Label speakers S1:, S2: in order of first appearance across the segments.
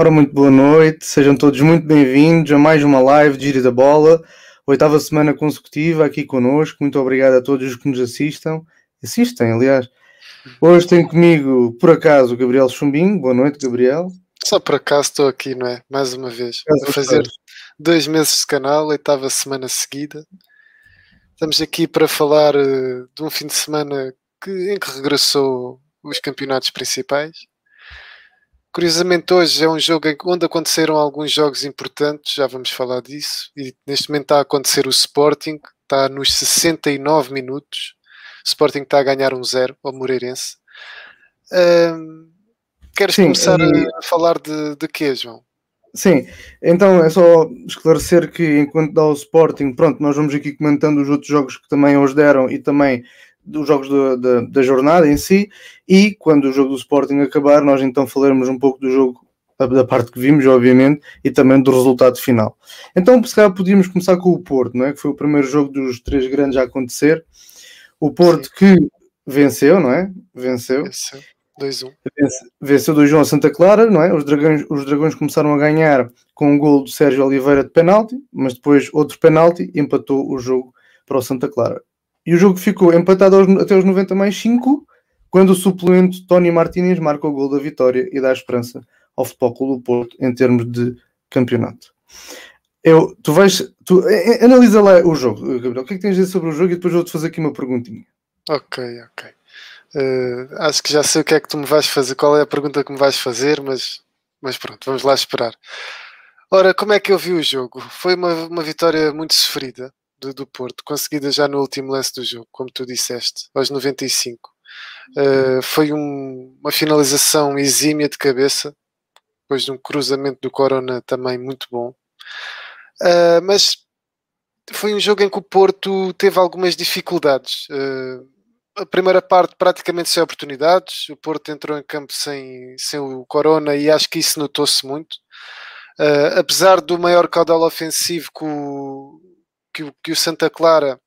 S1: Ora, muito boa noite, sejam todos muito bem-vindos a mais uma live de Giro da Bola, oitava semana consecutiva aqui connosco. Muito obrigado a todos os que nos assistam, assistem, aliás. Hoje tenho comigo, por acaso, o Gabriel Chumbinho. Boa noite, Gabriel.
S2: Só por acaso estou aqui, não é? Mais uma vez, a fazer dois meses de canal, oitava semana seguida. Estamos aqui para falar uh, de um fim de semana que, em que regressou os campeonatos principais. Curiosamente, hoje é um jogo onde aconteceram alguns jogos importantes, já vamos falar disso. E neste momento está a acontecer o Sporting, está nos 69 minutos. O Sporting está a ganhar um zero ao Moreirense. Queres Sim, começar a falar de, de quê, João?
S1: Sim, então é só esclarecer que enquanto dá o Sporting, pronto, nós vamos aqui comentando os outros jogos que também hoje deram e também dos jogos da, da, da, jornada em si, e quando o jogo do Sporting acabar, nós então falaremos um pouco do jogo, da parte que vimos, obviamente, e também do resultado final. Então, se calhar podíamos começar com o Porto, não é? que foi o primeiro jogo dos três grandes a acontecer. O Porto que venceu, não é? Venceu.
S2: Venceu 2-1.
S1: Venceu 2-1 a Santa Clara, não é? Os dragões, os dragões começaram a ganhar com um gol do Sérgio Oliveira de penalti, mas depois outro penalti empatou o jogo para o Santa Clara. E o jogo ficou empatado aos, até os 90 mais 5, quando o suplente Tony Martínez marca o gol da vitória e dá esperança ao Futebol Clube do Porto em termos de campeonato. Eu, tu vais, tu, analisa lá o jogo, Gabriel. O que é que tens a dizer sobre o jogo e depois vou-te fazer aqui uma perguntinha.
S2: Ok, ok. Uh, acho que já sei o que é que tu me vais fazer, qual é a pergunta que me vais fazer, mas, mas pronto, vamos lá esperar. Ora, como é que eu vi o jogo? Foi uma, uma vitória muito sofrida do, do Porto, conseguida já no último lance do jogo, como tu disseste, aos 95. Uh, eh, foi um, uma finalização exímia de cabeça, depois de um cruzamento do Corona também muito bom. Uh, mas foi um jogo em que o Porto teve algumas dificuldades. Uh, a primeira parte praticamente sem oportunidades. O Porto entrou em campo sem, sem o Corona e acho que isso notou-se muito. Apesar do maior caudal ofensivo que o, que o, que o Santa Clara,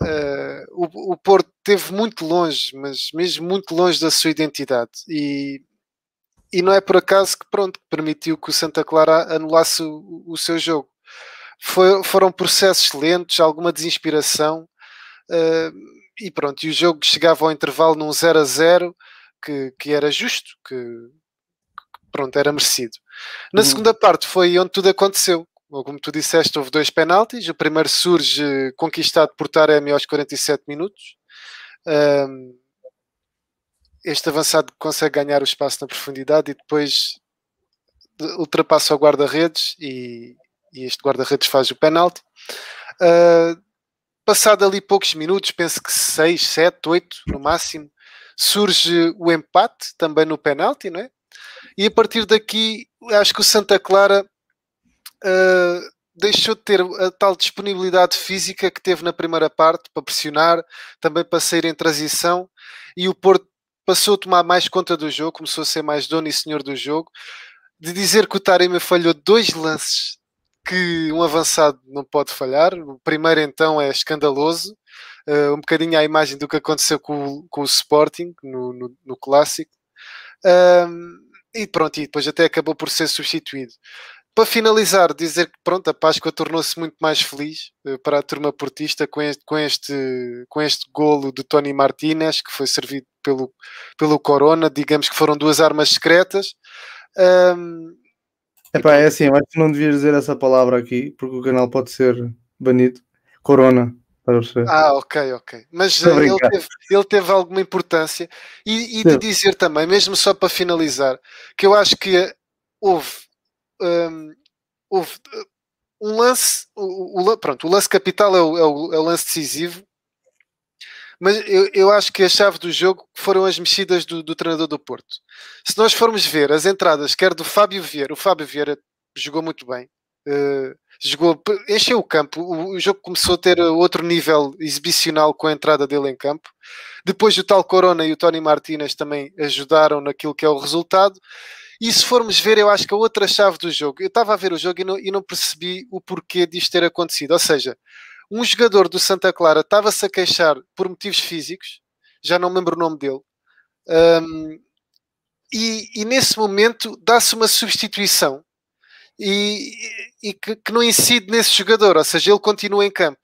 S2: uh, o, o Porto teve muito longe, mas mesmo muito longe da sua identidade. E, e não é por acaso que pronto, permitiu que o Santa Clara anulasse o, o seu jogo. Foi, foram processos lentos, alguma desinspiração. Uh, e pronto, e o jogo chegava ao intervalo num 0 a 0 que, que era justo, que, que pronto, era merecido. Na uhum. segunda parte foi onde tudo aconteceu como tu disseste, houve dois penaltis. O primeiro surge conquistado por Taremi aos 47 minutos. Este avançado consegue ganhar o espaço na profundidade e depois ultrapassa o guarda-redes e, e, este guarda-redes faz o penalti. Uh, passado ali poucos minutos, penso que 6, 7, 8 no máximo, surge o empate também no penalti, não é? E a partir daqui, acho que o Santa Clara uh, deixou de ter a tal disponibilidade física que teve na primeira parte para pressionar, também para sair em transição, e o Porto passou a tomar mais conta do jogo, começou a ser mais dono e senhor do jogo. De dizer que o Tarema falhou dois lances que um avançado não pode falhar. O primeiro, então, é escandaloso, uh, um bocadinho à imagem do que aconteceu com, com o Sporting no, no, no clássico. Um, e pronto, e depois até acabou por ser substituído para finalizar, dizer que pronto, a Páscoa tornou-se muito mais feliz uh, para a turma portista com este, com este, com este golo de Tony Martinez, que foi servido pelo, pelo Corona, digamos que foram duas armas secretas. Um,
S1: Epá, é assim, acho que não devias dizer essa palavra aqui, porque o canal pode ser banido. Corona.
S2: Ah, ok, ok. Mas uh, ele, teve, ele, teve, alguma importância. E, e de dizer também, mesmo só para finalizar, que eu acho que houve um, houve uh, um lance, o, o, pronto, o lance capital é o, é o, é o lance decisivo, mas eu, eu, acho que a chave do jogo foram as mexidas do, do, treinador do Porto. Se nós formos ver as entradas, quer do Fábio Vieira, o Fábio Vieira jogou muito bem, uh, jogou, encheu o campo, o, o, jogo começou a ter outro nível exibicional com a entrada dele em campo. Depois o tal Corona e o Tony Martinez também ajudaram naquilo que é o resultado. E se formos ver, eu acho que a outra chave do jogo, eu estava a ver o jogo e não, e não percebi o porquê disto ter acontecido. Ou seja, um jogador do Santa Clara estava-se a queixar por motivos físicos, já não me lembro o nome dele, um, e, e nesse momento dá-se uma substituição e, e que, que, não incide nesse jogador, ou seja, ele continua em campo.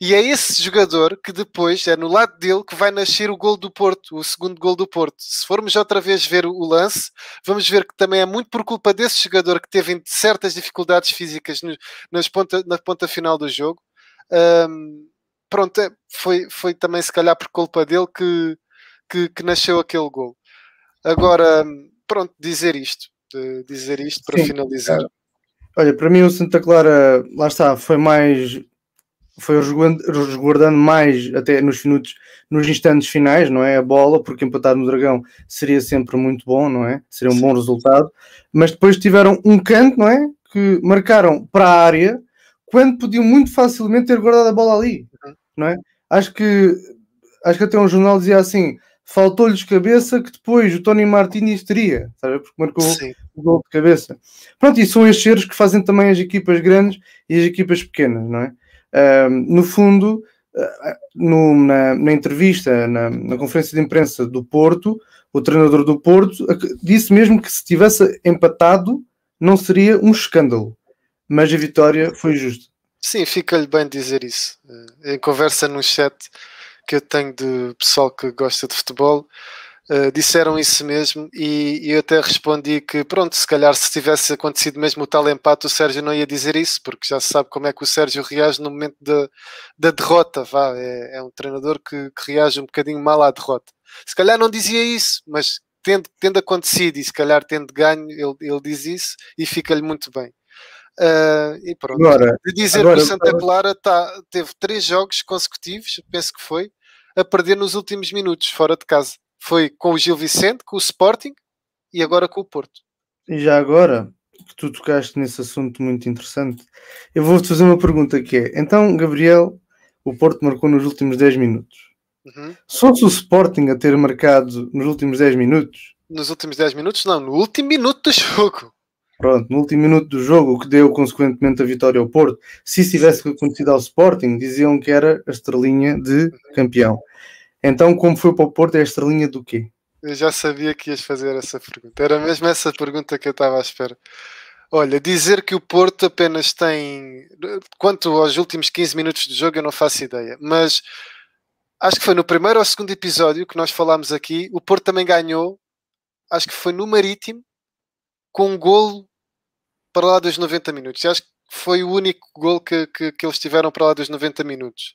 S2: E é esse jogador que depois é no lado dele que vai nascer o gol do Porto, o segundo gol do Porto. Se formos outra vez ver o lance, vamos ver que também é muito por culpa desse jogador que teve certas dificuldades físicas no, nas ponta, na ponta final do jogo. Um, pronto, é, foi, foi também se calhar por culpa dele que, que, que nasceu aquele gol. Agora, pronto, dizer isto, dizer isto para Sim, finalizar.
S1: Olha, para mim o Santa Clara, lá está, foi mais foi resguardando mais até nos minutos, nos instantes finais, não é? A bola, porque empatar no Dragão seria sempre muito bom, não é? Seria um Sim. bom resultado. Mas depois tiveram um canto, não é? Que marcaram para a área quando podiam muito facilmente ter guardado a bola ali, uhum. não é? Acho que acho que até um jornal dizia assim: faltou-lhes cabeça que depois o Tony Martínez teria, sabe? Porque marcou Sim. o gol de cabeça. Pronto, e são estes erros que fazem também as equipas grandes e as equipas pequenas, não é? No fundo, uh, no, na, na, entrevista, na, na, conferência de imprensa do Porto, o treinador do Porto disse mesmo que se tivesse empatado não seria um escândalo, mas a vitória foi justa.
S2: Sim, fica-lhe bem dizer isso. Em conversa no chat, que eu tenho de pessoal que gosta de futebol, uh, disseram isso mesmo e, e, eu até respondi que pronto, se calhar se tivesse acontecido mesmo o tal empate o Sérgio não ia dizer isso, porque já se sabe como é que o Sérgio reage no momento da, da derrota, vá, é, é um treinador que, que, reage um bocadinho mal à derrota. Se calhar não dizia isso, mas tendo, tendo acontecido e se calhar tendo ganho, ele, ele diz isso e fica-lhe muito bem. Uh, e pronto. Agora, de dizer agora, que o Santa Clara tá, teve três jogos consecutivos, penso que foi, a perder nos últimos minutos, fora de casa. Foi com o Gil Vicente, com o Sporting e agora com o Porto.
S1: E já agora, que tu tocaste nesse assunto muito interessante, eu vou-te fazer uma pergunta que é, então, Gabriel, o Porto marcou nos últimos 10 minutos. Uhum. Só se o Sporting a ter marcado nos últimos 10 minutos?
S2: Nos últimos 10 minutos? Não, no último minuto do jogo.
S1: Pronto, no último minuto do jogo, o que deu consequentemente a vitória ao Porto, se isso tivesse acontecido ao Sporting, diziam que era a estrelinha de campeão. Então, como foi para o Porto, é a estrelinha do quê?
S2: Eu já sabia que ias fazer essa pergunta. Era mesmo essa pergunta que eu estava à espera. Olha, dizer que o Porto apenas tem. Quanto aos últimos 15 minutos do jogo, eu não faço ideia. Mas acho que foi no primeiro ou segundo episódio que nós falámos aqui. O Porto também ganhou. Acho que foi no Marítimo, com um golo para lá dos 90 minutos. Acho que foi o único gol que, que, que, eles tiveram para lá dos 90 minutos.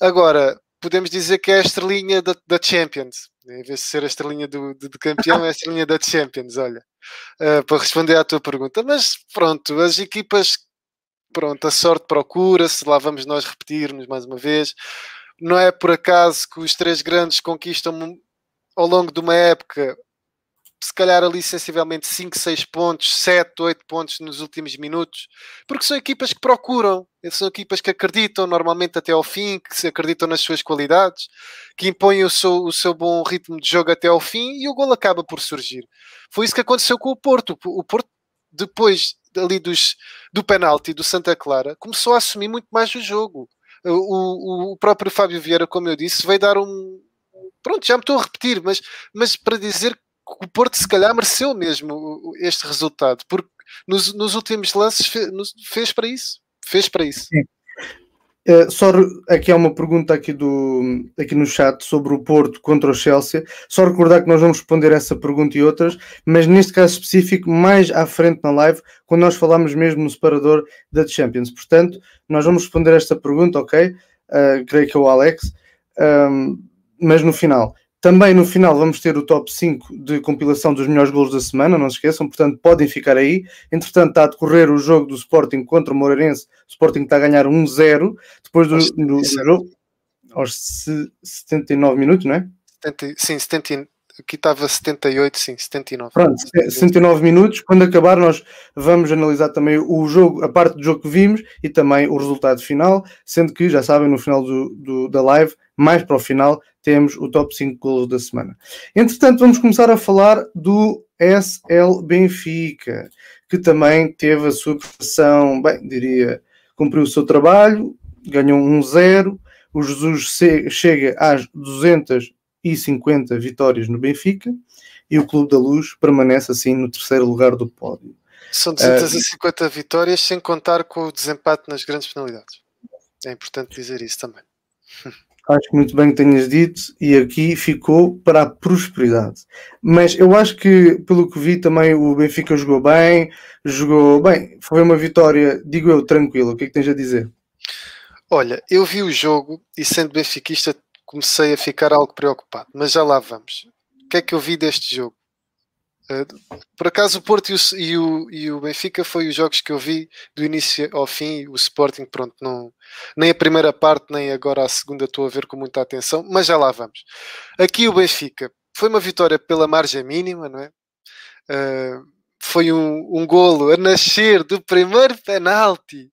S2: Agora, podemos dizer que é a estrelinha da, da Champions. Em vez de ser a estrelinha do, campeão, é a estrelinha da Champions, olha. Uh, para responder à tua pergunta. Mas pronto, as equipas, pronto, a sorte procura-se, lá vamos nós repetirmos mais uma vez. Não é por acaso que os três grandes conquistam ao longo de uma época se calhar ali sensivelmente 5, 6 pontos, 7, 8 pontos nos últimos minutos, porque são equipas que procuram, são equipas que acreditam normalmente até ao fim, que se acreditam nas suas qualidades, que impõem o seu, o seu bom ritmo de jogo até ao fim e o gol acaba por surgir. Foi isso que aconteceu com o Porto. O Porto, depois ali dos, do penalti do Santa Clara, começou a assumir muito mais o jogo. O, o, o próprio Fábio Vieira, como eu disse, veio dar um. Pronto, já me estou a repetir, mas, mas para dizer o Porto se calhar mereceu mesmo este resultado, porque nos, nos últimos lances fez, fez, para isso. Fez para isso. Sim.
S1: Uh, só aqui há uma pergunta aqui, do, aqui no chat sobre o Porto contra o Chelsea. Só recordar que nós vamos responder essa pergunta e outras, mas neste caso específico, mais à frente na live, quando nós falamos mesmo no separador da Champions. Portanto, nós vamos responder esta pergunta, ok? Uh, creio que é o Alex, um, mas no final. Também no final vamos ter o top 5 de compilação dos melhores golos da semana, não se esqueçam, portanto podem ficar aí. Entretanto, está a decorrer o jogo do Sporting contra o Moreirense. O Sporting está a ganhar 1-0 depois do, do, do jogo aos 79 minutos, não é?
S2: 70, sim, 70, aqui estava 78, sim, 79.
S1: Pronto, 69 minutos. Quando acabar, nós vamos analisar também o jogo, a parte do jogo que vimos e também o resultado final, sendo que já sabem, no final do, do da live, mais para o final, temos o top 5 golos da semana. Entretanto, vamos começar a falar do SL Benfica, que também teve a sua prestação, bem, diria, cumpriu o seu trabalho, ganhou um 0. O Jesus chega às 250 vitórias no Benfica. e o Clube da Luz permanece assim no terceiro lugar do pódio.
S2: São 250 uh, vitórias sem contar com o desempate nas grandes penalidades. É importante dizer isso também.
S1: Acho que muito bem que tenhas dito, e aqui ficou para a prosperidade. Mas eu acho que, pelo que vi, também o Benfica jogou bem, jogou bem, foi uma vitória, digo eu, tranquila. O que é que tens a dizer?
S2: Olha, eu vi o jogo e, sendo benfiquista, comecei a ficar algo preocupado, mas já lá vamos. O que é que eu vi deste jogo? Eh, por acaso o Porto e o, e o, Benfica foi os jogos que eu vi do início ao fim. O Sporting, pronto, não, nem a primeira parte, nem agora a segunda estou a ver com muita atenção, mas já lá vamos. Aqui o Benfica foi uma vitória pela margem mínima, não é? Uh, foi um, um golo a nascer do primeiro penalti,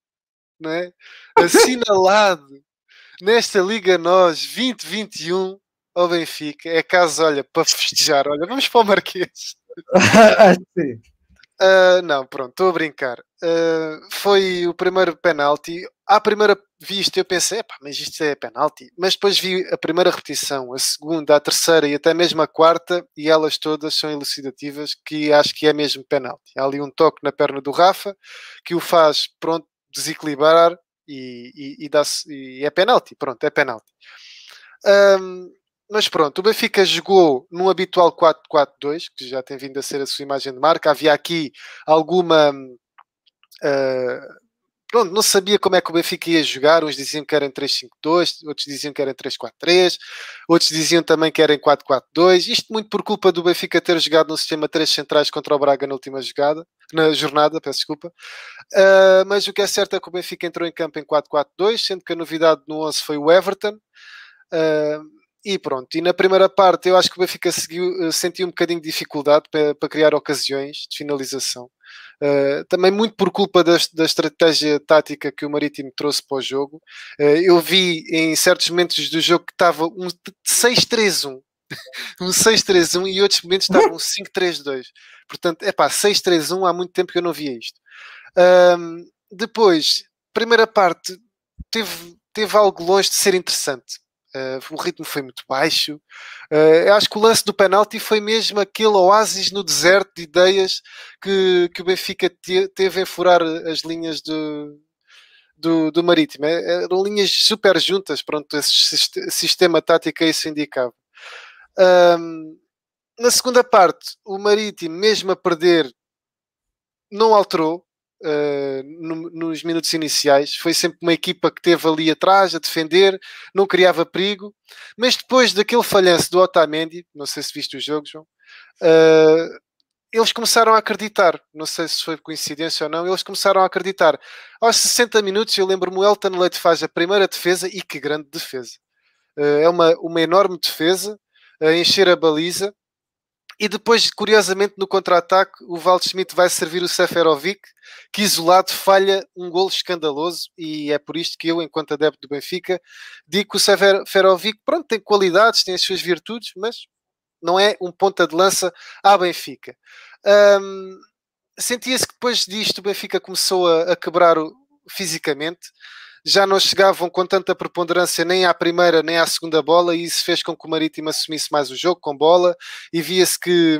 S2: não é? Assinalado nesta Liga Nós 2021 ao Benfica. É caso, olha, para festejar, olha, vamos para o Marquês. sim. Uh, não, pronto, estou a brincar. Uh, foi o primeiro penalti. À primeira vista eu pensei, mas isto é penalti. Mas depois vi a primeira repetição, a segunda, a terceira e até mesmo a quarta, e elas todas são elucidativas, que acho que é mesmo penalti. Há ali um toque na perna do Rafa que o faz, pronto, desequilibrar e, e, e, e é penalti. Pronto, é penalti. Um, mas pronto, o Benfica jogou num habitual 4-4-2, que já tem vindo a ser a sua imagem de marca. Havia aqui alguma. Uh, pronto, não sabia como é que o Benfica ia jogar. Uns diziam que era em 3-5-2, outros diziam que era em 3-4-3, outros diziam também que era em 4-4-2. Isto muito por culpa do Benfica ter jogado no sistema 3 centrais contra o Braga na última jogada, na jornada, peço desculpa. Uh, mas o que é certo é que o Benfica entrou em campo em 4-4-2, sendo que a novidade no 11 foi o Everton. Uh, e pronto, e na primeira parte eu acho que o Benfica seguiu, eh, sentiu um bocadinho de dificuldade para, para criar ocasiões de finalização. Uh, também muito por culpa da, da, estratégia tática que o Marítimo trouxe para o jogo. Uh, eu vi em certos momentos do jogo que estava um 6-3-1. Um 6-3-1 e outros momentos estava um 5-3-2. Portanto, é pá, 6-3-1 há muito tempo que eu não via isto. Uh, depois, primeira parte, teve, teve algo longe de ser interessante Uh, o ritmo foi muito baixo. Uh, acho que o lance do penalti foi mesmo aquele oásis no deserto de ideias que, que o Benfica te, teve em furar as linhas do, do, do Marítimo. É, eram linhas super juntas, pronto, esse sistema tático isso indicava. Um, na segunda parte, o Marítimo, mesmo a perder, não alterou, uh, no, nos minutos iniciais. Foi sempre uma equipa que teve ali atrás a defender, não criava perigo. Mas depois daquele falhanço do Otamendi, não sei se viste o jogo, João, uh, eles começaram a acreditar. Não sei se foi coincidência ou não, eles começaram a acreditar. Aos 60 minutos, eu lembro-me, o Elton Leite faz a primeira defesa e que grande defesa. Uh, é uma, uma enorme defesa a encher a baliza e depois, curiosamente, no contra-ataque, o Waldschmidt vai servir o Seferovic, que isolado falha um gol escandaloso. E é por isto que eu, enquanto adepto do Benfica, digo que o Seferovic, pronto, tem qualidades, tem as suas virtudes, mas não é um ponta de lança à Benfica. Um, Sentia-se que depois disto o Benfica começou a, a quebrar o, fisicamente já não chegavam com tanta preponderância nem à primeira nem à segunda bola, e isso fez com que o Marítimo assumisse mais o jogo com bola, e via-se que,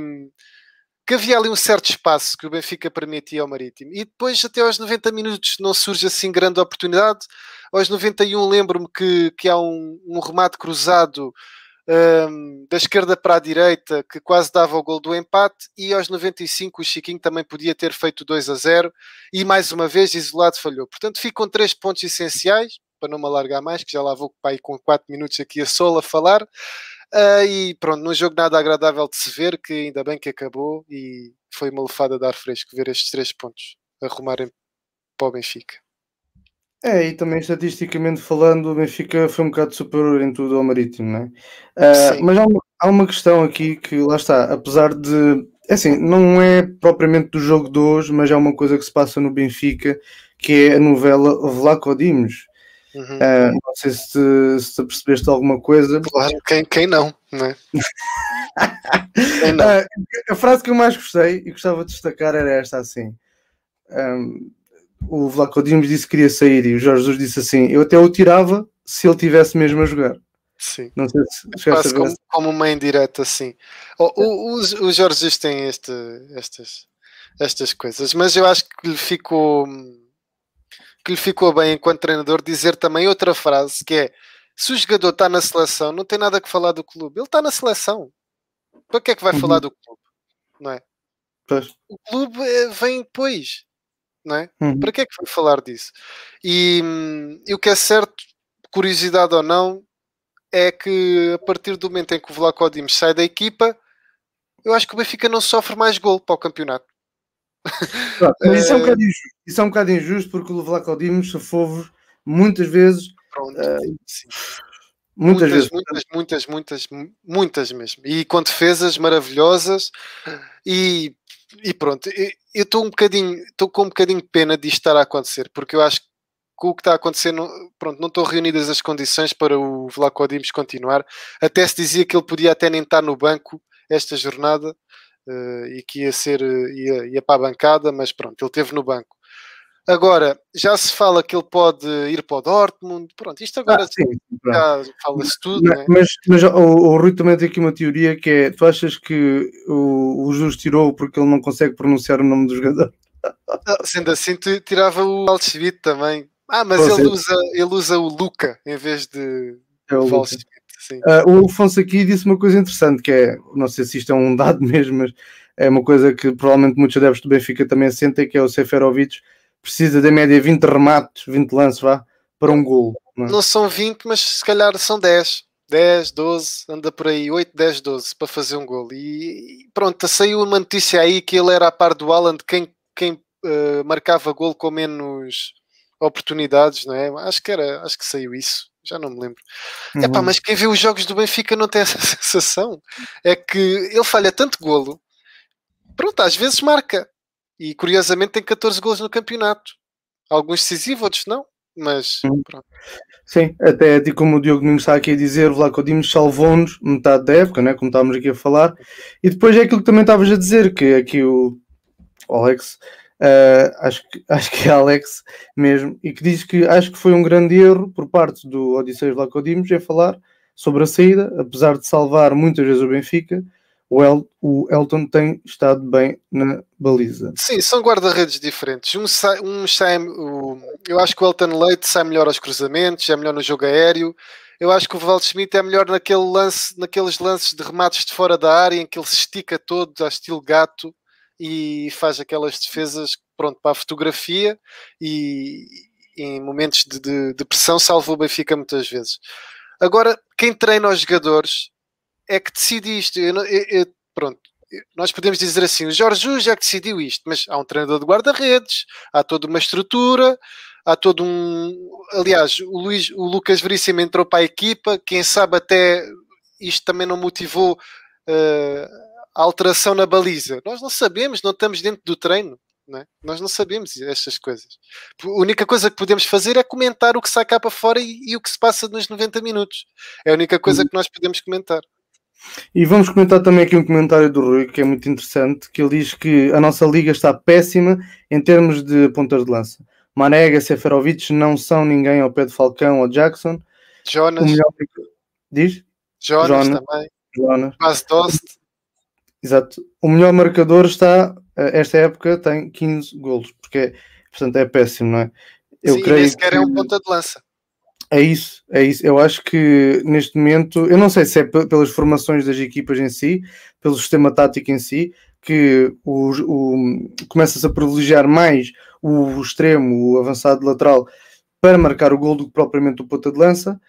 S2: que havia ali um certo espaço que o Benfica permitia ao Marítimo. E depois, até aos 90 minutos, não surge assim grande oportunidade. Aos 91, lembro-me que, que há um, um remate cruzado um, da esquerda para a direita, que quase dava o gol do empate, e aos 95 o Chiquinho também podia ter feito 2 a 0 e mais uma vez isolado falhou. Portanto, ficam três pontos essenciais, para não me alargar mais, que já lá vou pai, com 4 minutos aqui a solo a falar. Uh, e pronto, num jogo nada agradável de se ver, que ainda bem que acabou e foi uma lefada de ar fresco ver estes três pontos arrumarem para o Benfica.
S1: É, e também estatisticamente falando, o Benfica foi um bocado superior em tudo ao Marítimo, não é? Uh, mas há uma, há uma, questão aqui que lá está, apesar de. É assim, não é propriamente do jogo de hoje, mas é uma coisa que se passa no Benfica, que é a novela Vlaco Dimos. Uhum. Uh, não sei se, se percebeste alguma coisa.
S2: Claro, quem, quem não, não é?
S1: quem não? Uh, a frase que eu mais gostei e gostava de destacar era esta assim. Um, o Vlaco Dimos disse que queria sair e o Jorge Jesus disse assim: Eu até o tirava se ele tivesse mesmo a jogar.
S2: Sim.
S1: Não sei se
S2: Quase como, como uma indireta, sim. Oh, o, os, os Jorge Jesus têm este, estas, estas coisas, mas eu acho que lhe ficou que lhe ficou bem enquanto treinador dizer também outra frase que é se o jogador está na seleção, não tem nada que falar do clube. Ele está na seleção. Para que é que vai uhum. falar do clube? Não é?
S1: Pois.
S2: O clube eh, vem depois. Não é? Uhum. Para que é que vai falar disso? E, e o que é certo, curiosidade ou não, é que a partir do momento em que o Vlaco Dimos sai da equipa, eu acho que o Benfica não sofre mais gol para o campeonato.
S1: mas isso é um bocado injusto. Isso é um bocado injusto porque o Vlaco Dimos safou muitas vezes. Pronto, uh,
S2: muitas, muitas, vezes. Muitas, muitas, muitas, muitas mesmo. E com defesas maravilhosas e, e pronto. Eu estou um bocadinho, estou com um bocadinho de pena disto estar a acontecer, porque eu acho que o que está acontecendo, pronto, não estão reunidas as condições para o Vlaco Dimos continuar. Até se dizia que ele podia até nem estar no banco esta jornada uh, e que ia ser ia, ia para a bancada, mas pronto, ele esteve no banco. Agora, já se fala que ele pode ir para o Dortmund, pronto, isto agora ah, sim, já fala-se tudo. Mas,
S1: né? mas, mas o, o, Rui também tem aqui uma teoria que é: tu achas que o, o Jus tirou porque ele não consegue pronunciar o nome do jogador?
S2: Ah, sendo assim, tirava o Altsvit também. Ah, mas ele usa, ele usa o Luca em vez de
S1: é o Luca. Uh, o Alfonso aqui disse uma coisa interessante que é, não sei se isto é um dado mesmo, mas é uma coisa que provavelmente muitos adeptos do Benfica também sentem, que é o Seferovic precisa da média 20 remates, 20 lances, vá, para um gol.
S2: Não, é? não são 20, mas se calhar são 10. 10, 12, anda por aí, 8, 10, 12 para fazer um gol. E pronto, saiu uma notícia aí que ele era a par do Alan, quem, quem uh, marcava gol com menos oportunidades, não é? Acho que era, acho que saiu isso, já não me lembro. Uhum. Epá, mas quem vê os jogos do Benfica não tem essa sensação. É que ele falha tanto golo, pronto, às vezes marca. E curiosamente tem 14 golos no campeonato. Alguns decisivos, outros não, mas pronto.
S1: Sim, até como o Diogo me está aqui a dizer, o Vlaco Dimos salvou-nos metade da época, né, como estávamos aqui a falar, e depois é aquilo que também estavas a dizer, que aqui o Alex Uh, acho, que, acho que é Alex mesmo, e que diz que acho que foi um grande erro por parte do Odisseias Lacodimos em falar sobre a saída, apesar de salvar muitas vezes o Benfica, o, El, o Elton tem estado bem na baliza.
S2: Sim, são guarda-redes diferentes. Um um sai eu acho que o Elton Leite sai melhor aos cruzamentos, é melhor no jogo aéreo. Eu acho que o Val Schmidt é melhor naquele lance, naqueles lances de remates de fora da área em que ele se estica todo, a estilo gato e faz aquelas defesas pronto, para a fotografia e em momentos de, de, de pressão salva o Benfica muitas vezes. Agora, quem treina os jogadores é que decide isto. Eu, eu, eu, pronto, nós podemos dizer assim: o Jorge Jesus é que decidiu isto, mas há um treinador de guarda-redes, há toda uma estrutura, há todo um. Aliás, o, Luís, o Lucas Veríssimo entrou para a equipa, quem sabe até isto também não motivou uh, a alteração na baliza. Nós não sabemos, não estamos dentro do treino. Não é? Nós não sabemos estas coisas. A única coisa que podemos fazer é comentar o que sai cá para fora e, e o que se passa nos 90 minutos. É a única coisa uhum. que nós podemos comentar.
S1: E vamos comentar também aqui um comentário do Rui que é muito interessante, que ele diz que a nossa liga está péssima em termos de pontas de lança. Marega, Seferovic não são ninguém ao pé de Falcão ou Jackson.
S2: Jonas.
S1: Melhor... Diz?
S2: Jonas, Jonas também. Jonas.
S1: Exato. O melhor marcador está, eh, esta época, tem 15 golos, porque é, portanto é péssimo, não é?
S2: Eu Sim, creio nem sequer que... é um ponta de lança.
S1: É isso, é isso. Eu acho que neste momento, eu não sei se é pelas formações das equipas em si, pelo sistema tático em si, que o, o começa-se a privilegiar mais o extremo, o avançado lateral, para marcar o gol do que propriamente o ponta de lança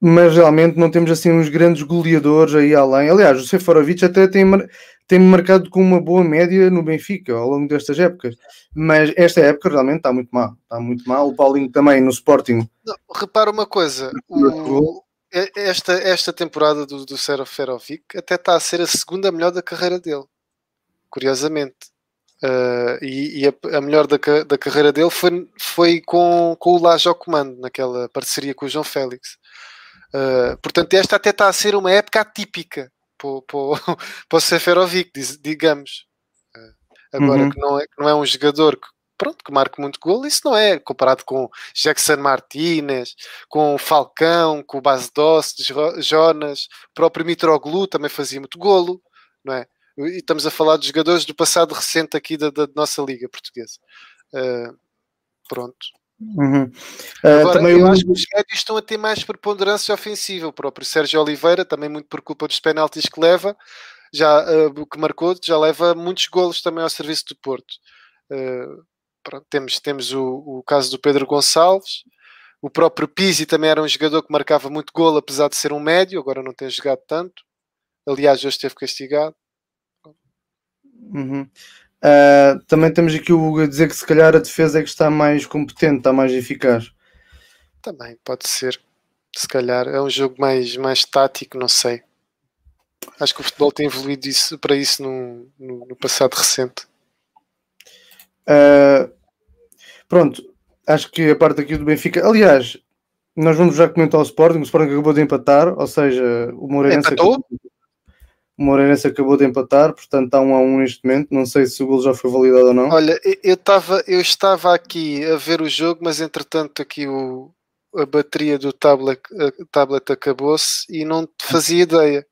S1: mas realmente não temos assim uns grandes goleadores aí além. Aliás, o Seferovic até tem, tem marcado com uma boa média no Benfica ao longo destas épocas, mas esta época realmente está muito mal. Está muito mal. O Paulinho também no Sporting.
S2: Não, repara uma coisa: o, esta, esta temporada do, do Seferovic até está a ser a segunda melhor da carreira dele, curiosamente. Uh, e, e a, a, melhor da, da carreira dele foi, foi com, com o Laje ao comando, naquela parceria com o João Félix. Uh, portanto, esta até está a ser uma época atípica para, para, para o Seferovic, digamos. Uh, agora, uhum. que, não é, que não é um jogador que pronto, que marque muito golo. Isso não é comparado com Jackson Martinez, com Falcão, com o Base Dost, Jonas, o próprio Mitroglou também fazia muito golo, não é? E estamos a falar de jogadores do passado recente aqui da, da nossa liga portuguesa. Uh, pronto.
S1: Uhum. Uh,
S2: Agora, também eu acho que os médios estão a ter mais preponderância ofensiva. O próprio Sérgio Oliveira, também muito por culpa dos penaltis que leva, já uh, que marcou, já leva muitos golos também ao serviço do Porto. Uh, pronto, temos temos o, o, caso do Pedro Gonçalves, o próprio Pizzi também era um jogador que marcava muito golo, apesar de ser um médio, agora não tem jogado tanto. Aliás, hoje esteve castigado.
S1: Uhum. Uh, também temos aqui o Hugo a dizer que se calhar a defesa é que está mais competente, está mais eficaz.
S2: Também pode ser. Se calhar é um jogo mais, mais tático, não sei. Acho que o futebol tem evoluído isso, para isso no, no, no passado recente.
S1: Uh, pronto, acho que a parte aqui do Benfica. Aliás, nós vamos já comentar o Sporting. O Sporting acabou de empatar, ou seja, o Moreirense. Empatou? Acabou... O Moreirense acabou de empatar, portanto está um a um neste momento. Não sei se o gol já foi validado ou não.
S2: Olha, eu, tava, eu estava aqui a ver o jogo, mas entretanto aqui o, a bateria do tablet, tablet acabou-se e não fazia ideia.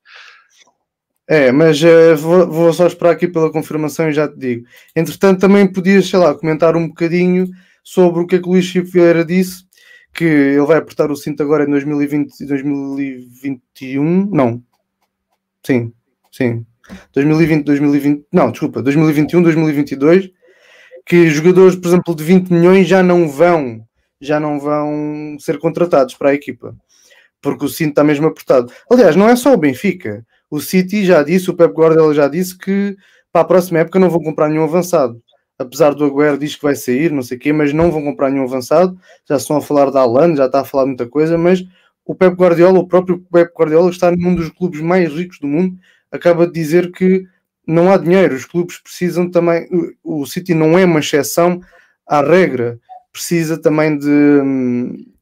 S1: É, mas uh, vou, vou, só esperar aqui pela confirmação e já te digo. Entretanto, também podias, sei lá, comentar um bocadinho sobre o que é que o Luís Chico Vieira disse, que ele vai apertar o cinto agora em 2020 e 2021. Não. Sim, Sim. 2020, 2020, não, desculpa, 2021, 2022, que jogadores, por exemplo, de 20 milhões já não vão, já não vão ser contratados para a equipa, porque o City está mesmo apertado. Aliás, não é só o Benfica, o City já disse, o Pep Guardiola já disse que para a próxima época não vão comprar nenhum avançado. Apesar do Agüero diz que vai sair, não sei o quê, mas não vão comprar nenhum avançado. Já estão a falar da Alan, já está a falar muita coisa, mas o Pep Guardiola, o próprio Pep Guardiola está num dos clubes mais ricos do mundo acaba de dizer que não há dinheiro, os clubes precisam também, o City não é uma exceção à regra, precisa também de,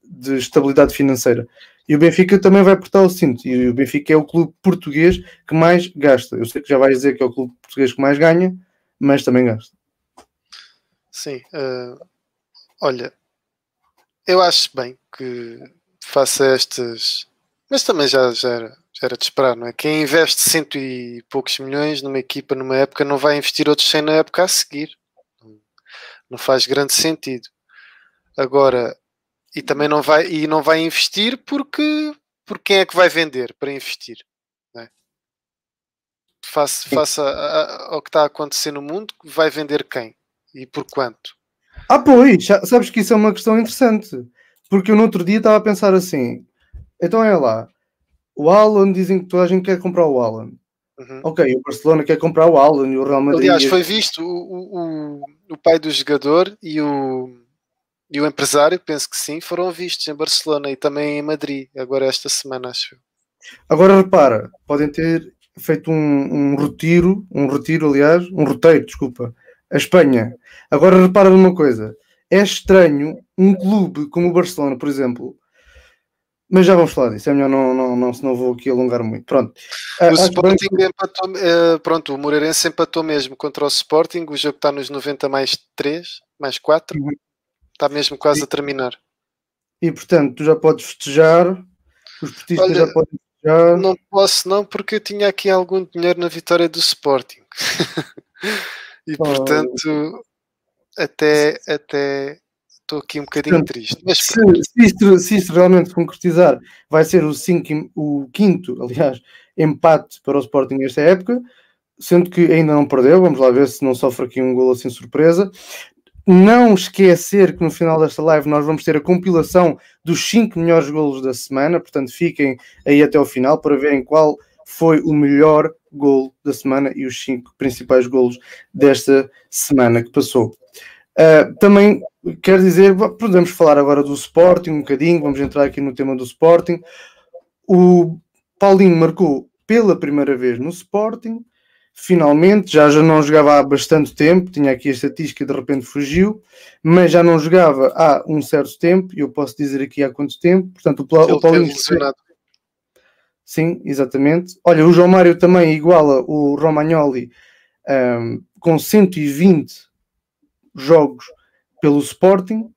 S1: de estabilidade financeira. E o Benfica também vai portar o cinto. E o Benfica é o clube português que mais gasta. Eu sei que já vais dizer que é o clube português que mais ganha, mas também gasta.
S2: Sim. Uh, olha, eu acho bem que faça estas. Mas também já, já era era de esperar, não é? Quem investe cento e poucos milhões numa equipa numa época não vai investir outros 100 na época a seguir. Não faz grande sentido. Agora, e também não vai, e não vai investir porque, porque quem é que vai vender para investir? É? Face, face a, a, ao que está a acontecer no mundo, vai vender quem? E por quanto?
S1: Ah, pois, sabes que isso é uma questão interessante. Porque eu no outro dia estava a pensar assim: então é lá, o Alan dizem que toda a gente quer comprar o Alan. Uhum. Ok, o Barcelona quer comprar o Alan e o Real Madrid.
S2: Aliás, foi visto o, o, o pai do jogador e o, e o empresário, penso que sim, foram vistos em Barcelona e também em Madrid, agora esta semana, acho.
S1: Agora repara, podem ter feito um, um retiro, um retiro, aliás, um roteiro, desculpa, a Espanha. Agora repara numa coisa: é estranho um clube como o Barcelona, por exemplo, mas já vamos falar disso, é melhor não, não, não, senão vou aqui alongar muito. Pronto.
S2: O uh, Sporting bem... empatou, uh, pronto, o Moreirense empatou mesmo contra o Sporting, o jogo está nos 90 mais 3, mais 4, uhum. está mesmo quase e, a terminar.
S1: E portanto, tu já podes festejar, os portistas Olha, já podem festejar.
S2: Não posso não, porque eu tinha aqui algum dinheiro na vitória do Sporting. e oh. portanto, até, até estou aqui um bocadinho Portanto, triste. Mas
S1: se, se, isto, se isto realmente concretizar, vai ser o, cinco, o quinto, aliás, empate para o Sporting esta época, sendo que ainda não perdeu. Vamos lá ver se não sofre aqui um gol assim surpresa. Não esquecer que no final desta live nós vamos ter a compilação dos 5 melhores golos da semana, portanto fiquem aí até o final para verem qual foi o melhor gol da semana e os 5 principais golos desta semana que passou. Uh, também quer dizer, podemos falar agora do Sporting um bocadinho, vamos entrar aqui no tema do Sporting. O Paulinho marcou pela primeira vez no Sporting, finalmente, já, já não jogava há bastante tempo, tinha aqui a estatística e de repente fugiu, mas já não jogava há um certo tempo, e eu posso dizer aqui há quanto tempo, portanto o, o Paulinho... Sim, exatamente. Olha, o João Mário também iguala o Romagnoli um, com 120 jogos pelo Sporting.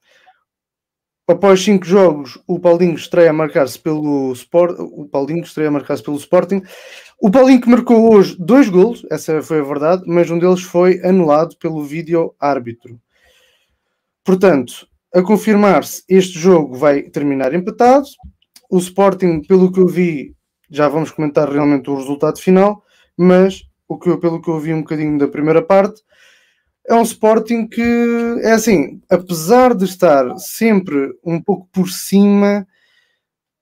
S1: Após cinco jogos, o Paulinho estreia a marcar-se pelo Sport, o Paulinho estreia a marcar-se pelo Sporting. O Paulinho que marcou hoje dois golos, essa foi a verdade, mas um deles foi anulado pelo vídeo árbitro. Portanto, a confirmar-se, este jogo vai terminar empatado. O Sporting, pelo que eu vi, já vamos comentar realmente o resultado final, mas o que eu, pelo que eu vi um bocadinho da primeira parte, é um Sporting que é assim, apesar de estar sempre um pouco por cima,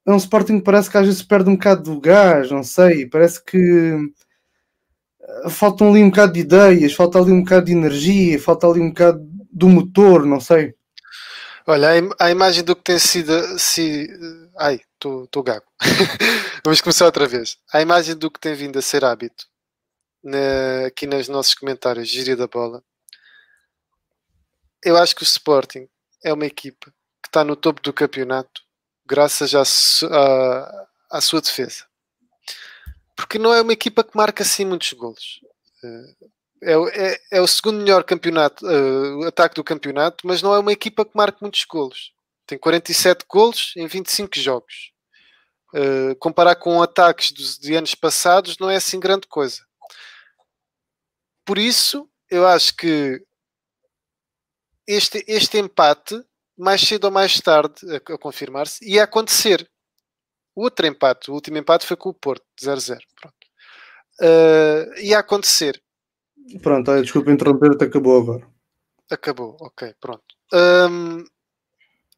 S1: é um Sporting que parece que às vezes perde um bocado do gás, não sei, parece que eh, falta ali um bocado de ideias, falta ali um bocado de energia, falta ali um bocado do motor, não sei.
S2: Olha, a, imagem do que tem sido. Se, ai, estou gago. Vamos começar outra vez. A imagem do que tem vindo a ser hábito na, aqui nos nossos comentários, gíria da bola, eu acho que o Sporting é uma equipa que está no topo do campeonato graças à, à, à sua defesa. Porque não é uma equipa que marca assim muitos golos. É, é, é o segundo melhor campeonato, uh, ataque do campeonato, mas não é uma equipa que marca muitos golos. Tem 47 golos em 25 jogos. Uh, comparar com ataques dos, de anos passados não é assim grande coisa. Por isso, eu acho que este, este empate, mais cedo ou mais tarde, a, a confirmar-se, ia acontecer. O outro empate, o último empate foi com o Porto, 0-0. Uh, ia acontecer.
S1: Pronto, aí, desculpa interromper-te, acabou agora.
S2: Acabou, ok, pronto. Um,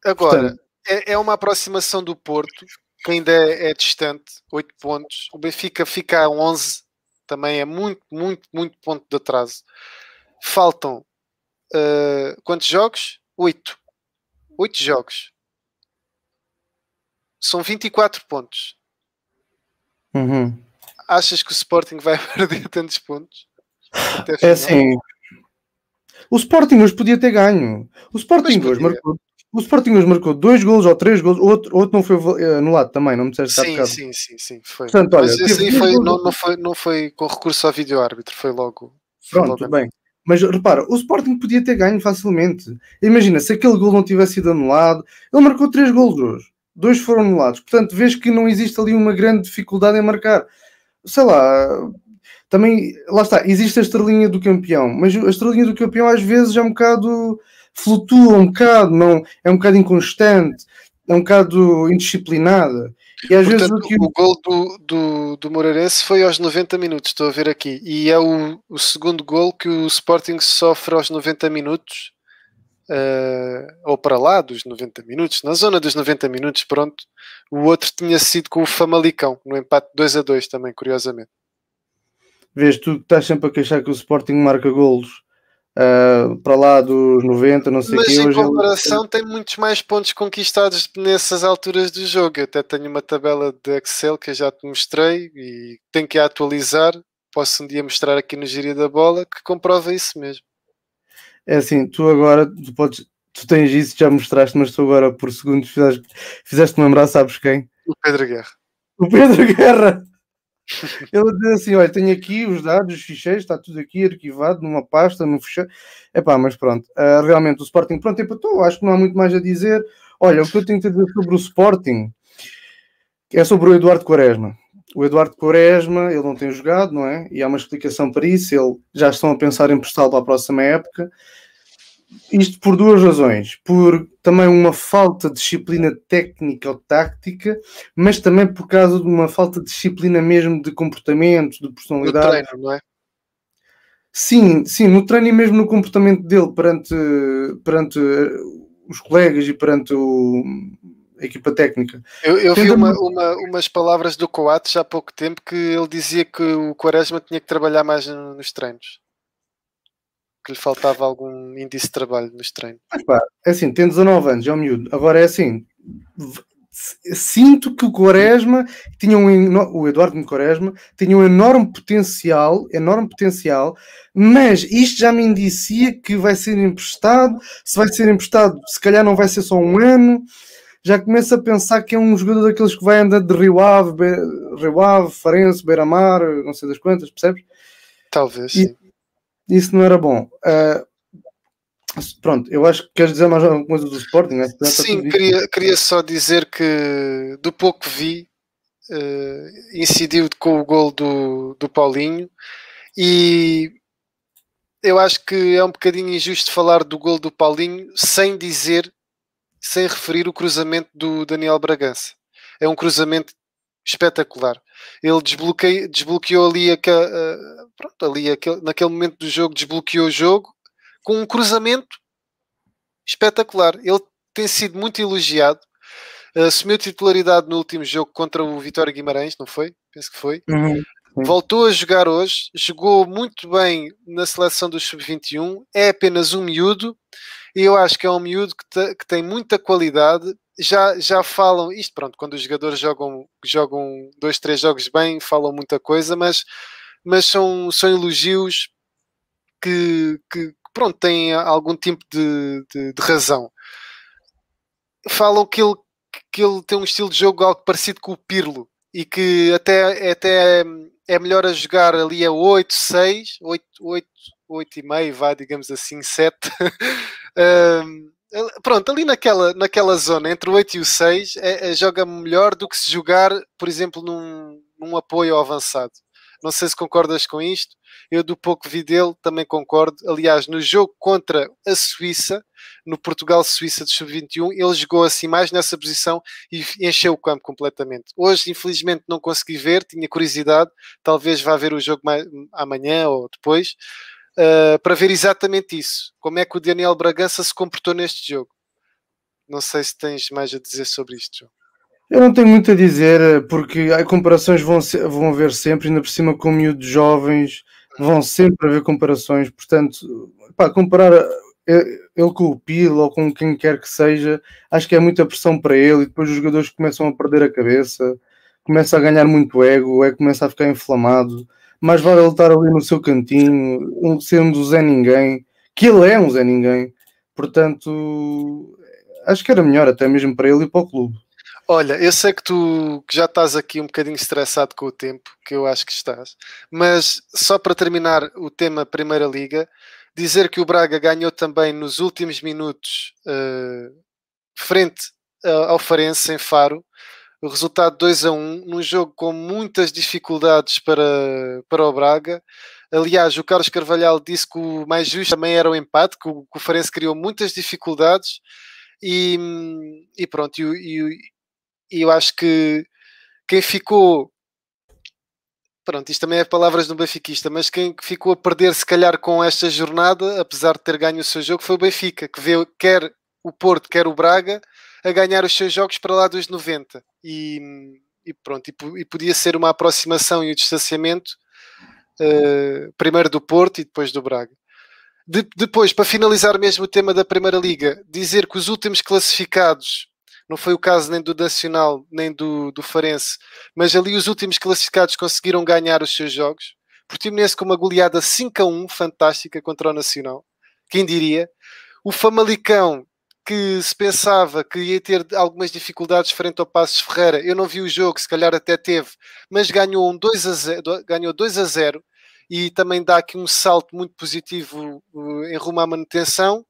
S2: agora, Portanto, é, é, uma aproximação do Porto, que ainda é, é, distante, 8 pontos. O Benfica fica a 11, também é muito, muito, muito ponto de atraso. Faltam Uh, quantos jogos? 8. 8 jogos. São 24 pontos.
S1: Uhum.
S2: Achas que o Sporting vai perder tantos pontos?
S1: É assim. O Sporting hoje podia ter ganho. O Sporting hoje marcou. O Sporting hoje marcou dois golos ou três golos, outro, outro não foi anulado também, não me disseste
S2: sim, sim, sim, sim, foi. Portanto, olha, Mas esse aí foi, não, não, foi, não foi com recurso ao vídeo árbitro, foi logo.
S1: Foi Pronto, logo bem. Mas repara, o Sporting podia ter ganho facilmente. Imagina, se aquele gol não tivesse sido anulado, ele marcou três golos hoje. Dois foram anulados. Portanto, vês que não existe ali uma grande dificuldade em marcar. Sei lá, também, lá está, existe a estrelinha do campeão, mas a estrelinha do campeão às vezes é um bocado flutua um bocado, não, é um bocado inconstante, é um bocado indisciplinada.
S2: E às Portanto, vezes o, que... o gol do, do, do Moreirense foi aos 90 minutos, estou a ver aqui, e é o, o segundo gol que o Sporting sofre aos 90 minutos, uh, ou para lá dos 90 minutos, na zona dos 90 minutos, pronto. O outro tinha sido com o Famalicão, no empate 2 a 2 também, curiosamente.
S1: Vês, tu estás sempre a queixar que o Sporting marca golos uh, para lá dos 90, não sei o
S2: que.
S1: Mas
S2: em comparação ele... tem muitos mais pontos conquistados nessas alturas do jogo. Eu até tenho uma tabela de Excel que eu já te mostrei e tenho que atualizar. Posso um dia mostrar aqui no Gíria da Bola que comprova isso mesmo.
S1: É assim, tu agora tu podes, tu tens isso, já mostraste, mas tu agora por segundos fizeste, fizeste lembrar, sabes quem?
S2: O Pedro Guerra.
S1: O Pedro Guerra! Ele diz assim: olha, tenho aqui os dados, os ficheiros, está tudo aqui arquivado numa pasta, no ficheiro. Epá, mas pronto, uh, realmente o Sporting, pronto, empatou, acho que não há muito mais a dizer. Olha, o que eu tenho que dizer sobre o Sporting é sobre o Eduardo Quaresma. O Eduardo Quaresma, ele não tem jogado, não é? E há uma explicação para isso. Ele já estão a pensar em prestá-lo para a próxima época. Isto por duas razões. Por também uma falta de disciplina técnica ou tática, mas também por causa de uma falta de disciplina mesmo de comportamento, de personalidade. No
S2: treino, não é?
S1: Sim, sim, no treino e mesmo no comportamento dele perante, perante eh, os colegas e perante o, a equipa técnica.
S2: Eu, eu vi uma, uma, umas palavras do Coates há pouco tempo que ele dizia que o Quaresma tinha que trabalhar mais nos treinos que lhe faltava algum índice de trabalho nos treinos.
S1: Mas pá, é assim, tem 19 anos, é um miúdo. Agora é assim, sinto que o Quaresma tinha um o Eduardo de Quaresma tinha um enorme potencial, enorme potencial, mas isto já me indicia que vai ser emprestado, se vai ser emprestado, se calhar não vai ser só um ano. Já começo a pensar que é um jogador daqueles que vai andar de Rio Ave, Be... Rio Ave, Farense, Beira-Mar, não sei das quantas, percebes?
S2: Talvez, sim
S1: isso não era bom. Uh, Pronto, eu acho que queres dizer mais alguma coisa do Sporting? Né?
S2: Sim, queria, queria só dizer que do pouco que vi, uh, incidiu com o gol do, do Paulinho e eu acho que é um bocadinho injusto falar do gol do Paulinho sem dizer, sem referir o cruzamento do Daniel Bragança. É um cruzamento espetacular. Ele desbloqueou, desbloqueou ali, aqua, uh, pronto, ali aquele, naquele momento do jogo, desbloqueou o jogo com um cruzamento espetacular. Ele tem sido muito elogiado. Assumiu titularidade no último jogo contra o Vitória Guimarães, não foi? Penso que foi. Uhum. Voltou a jogar hoje, jogou muito bem na seleção do Sub-21, é apenas um miúdo, e eu acho que é um miúdo que, que, tem muita qualidade. Já, já falam, isto pronto, quando os jogadores jogam, jogam dois, três jogos bem, falam muita coisa, mas, mas são, são elogios que, que pronto, têm algum tipo de, de, de razão. Falam que ele, que ele tem um estilo de jogo algo parecido com o Pirlo e que até, até é melhor a jogar ali a 8, 6, 8, 8, 8 e meio, vá, digamos assim, 7. um, pronto, ali naquela, naquela zona, entre o 8 e o 6, é, é, joga melhor do que se jogar, por exemplo, num, num apoio avançado. Não sei se concordas com isto. Eu, do pouco vi dele, também concordo. Aliás, no jogo contra a Suíça, no Portugal-Suíça de Sub-21, ele jogou assim mais nessa posição e encheu o campo completamente. Hoje, infelizmente, não consegui ver, tinha curiosidade. Talvez vá ver o jogo mais, amanhã ou depois. Uh, para ver exatamente isso. Como é que o Daniel Bragança se comportou neste jogo. Não sei se tens mais a dizer sobre isto, João.
S1: Eu não tenho muito a dizer, porque as comparações vão, ser, vão haver sempre, ainda por cima com miúdos jovens, vão sempre haver comparações, portanto, pá, comparar eh, ele com o Pilo ou com quem quer que seja, acho que é muita pressão para ele e depois os jogadores começam a perder a cabeça, começa a ganhar muito ego, o ego começa a ficar inflamado, mais vale ele estar ali no seu cantinho, um, sendo um Zé Ninguém, que ele é um Zé Ninguém, portanto, acho que era melhor até mesmo para ele e para o clube.
S2: Olha, eu sei que tu que já estás aqui um bocadinho estressado com o tempo, que eu acho que estás, mas só para terminar o tema Primeira Liga, dizer que o Braga ganhou também nos últimos minutos uh, frente ao Farense em Faro, o resultado 2 a 1, num jogo com muitas dificuldades para, para o Braga. Aliás, o Carlos Carvalhal disse que o mais justo também era o empate, que o, que o Farense criou muitas dificuldades. E, e pronto, e, e eu acho que quem ficou pronto, isto também é palavras do benfiquista, mas quem ficou a perder se calhar com esta jornada, apesar de ter ganho o seu jogo, foi o Benfica, que vê quer o Porto, quer o Braga, a ganhar os seus jogos para lá dos 90. E, e pronto, e, e, podia ser uma aproximação e um distanciamento uh, primeiro do Porto e depois do Braga. De, depois, para finalizar mesmo o tema da Primeira Liga, dizer que os últimos classificados não foi o caso nem do Nacional nem do, do Farense, mas ali os últimos classificados conseguiram ganhar os seus jogos. Portimonense com uma goleada 5 a 1, fantástica contra o Nacional. Quem diria? O Famalicão, que se pensava que ia ter algumas dificuldades frente ao Passos Ferreira, eu não vi o jogo, se calhar até teve, mas ganhou um 2 a 0, ganhou 2 a 0 e também dá aqui um salto muito positivo eh, em rumo à manutenção.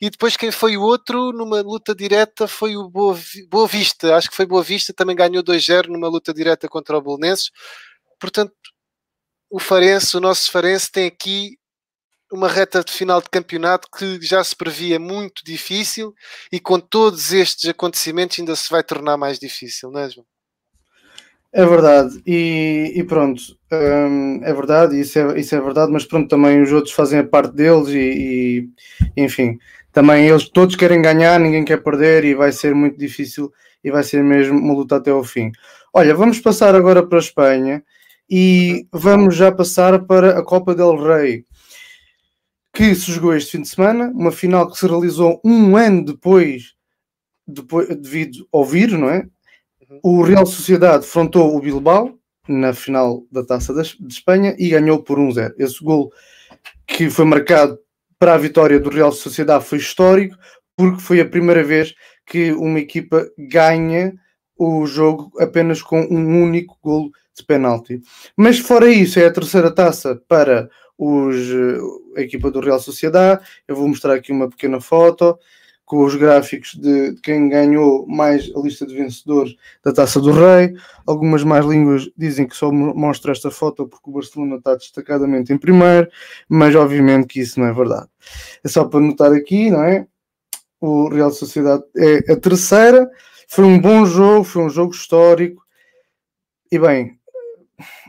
S2: E depois quem foi o outro numa luta direta foi o Boa, Boa Vista. Acho que foi Boa Vista, também ganhou 2-0 numa luta direta contra o Bolonenses. Portanto, o Farense, o nosso Farense, tem aqui uma reta de final de campeonato que já se previa muito difícil e com todos estes acontecimentos ainda se vai tornar mais difícil, não é, João?
S1: É verdade, e, e pronto, hum, é verdade, isso é, isso é verdade, mas pronto, também os outros fazem a parte deles e, e enfim, também eles todos querem ganhar, ninguém quer perder e vai ser muito difícil e vai ser mesmo uma luta até ao fim. Olha, vamos passar agora para a Espanha e vamos já passar para a Copa del Rei, que se jogou este fim de semana, uma final que se realizou um ano depois, depois devido ao vírus, não é? Uhum. O Real Sociedade frontou o Bilbao na final da Taça de Espanha e ganhou por 1-0. Esse gol que foi marcado para a vitória do Real Sociedade foi histórico, porque foi a primeira vez que uma equipa ganha o jogo apenas com um único golo de penalti. Mas fora isso, é a terceira taça para os, a equipa do Real Sociedade. Eu vou mostrar aqui uma pequena foto com os gráficos de, quem ganhou mais a lista de vencedores da Taça do Rei. Algumas mais línguas dizem que só mostra esta foto porque o Barcelona está destacadamente em primeiro, mas obviamente que isso não é verdade. É só para notar aqui, não é? O Real Sociedade é a terceira. Foi um bom jogo, foi um jogo histórico. E bem,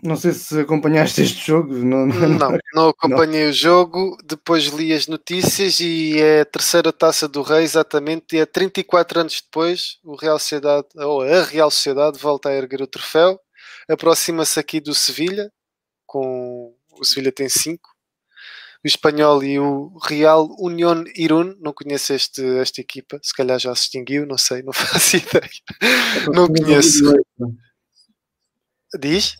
S1: não sei se acompanhaste este jogo.
S2: Não, não, não acompanhei não. o jogo. Depois li as notícias e é a terceira taça do Rei, exatamente. E é 34 anos depois, o Real Sociedade, ou a Real Sociedade, volta a erguer o troféu. Aproxima-se aqui do Sevilha, com o Sevilha tem 5. O espanhol e o Real Unión Irún, não conheço este, esta equipa, se calhar já se extinguiu, não sei, não faço ideia. Não conheço. Diz?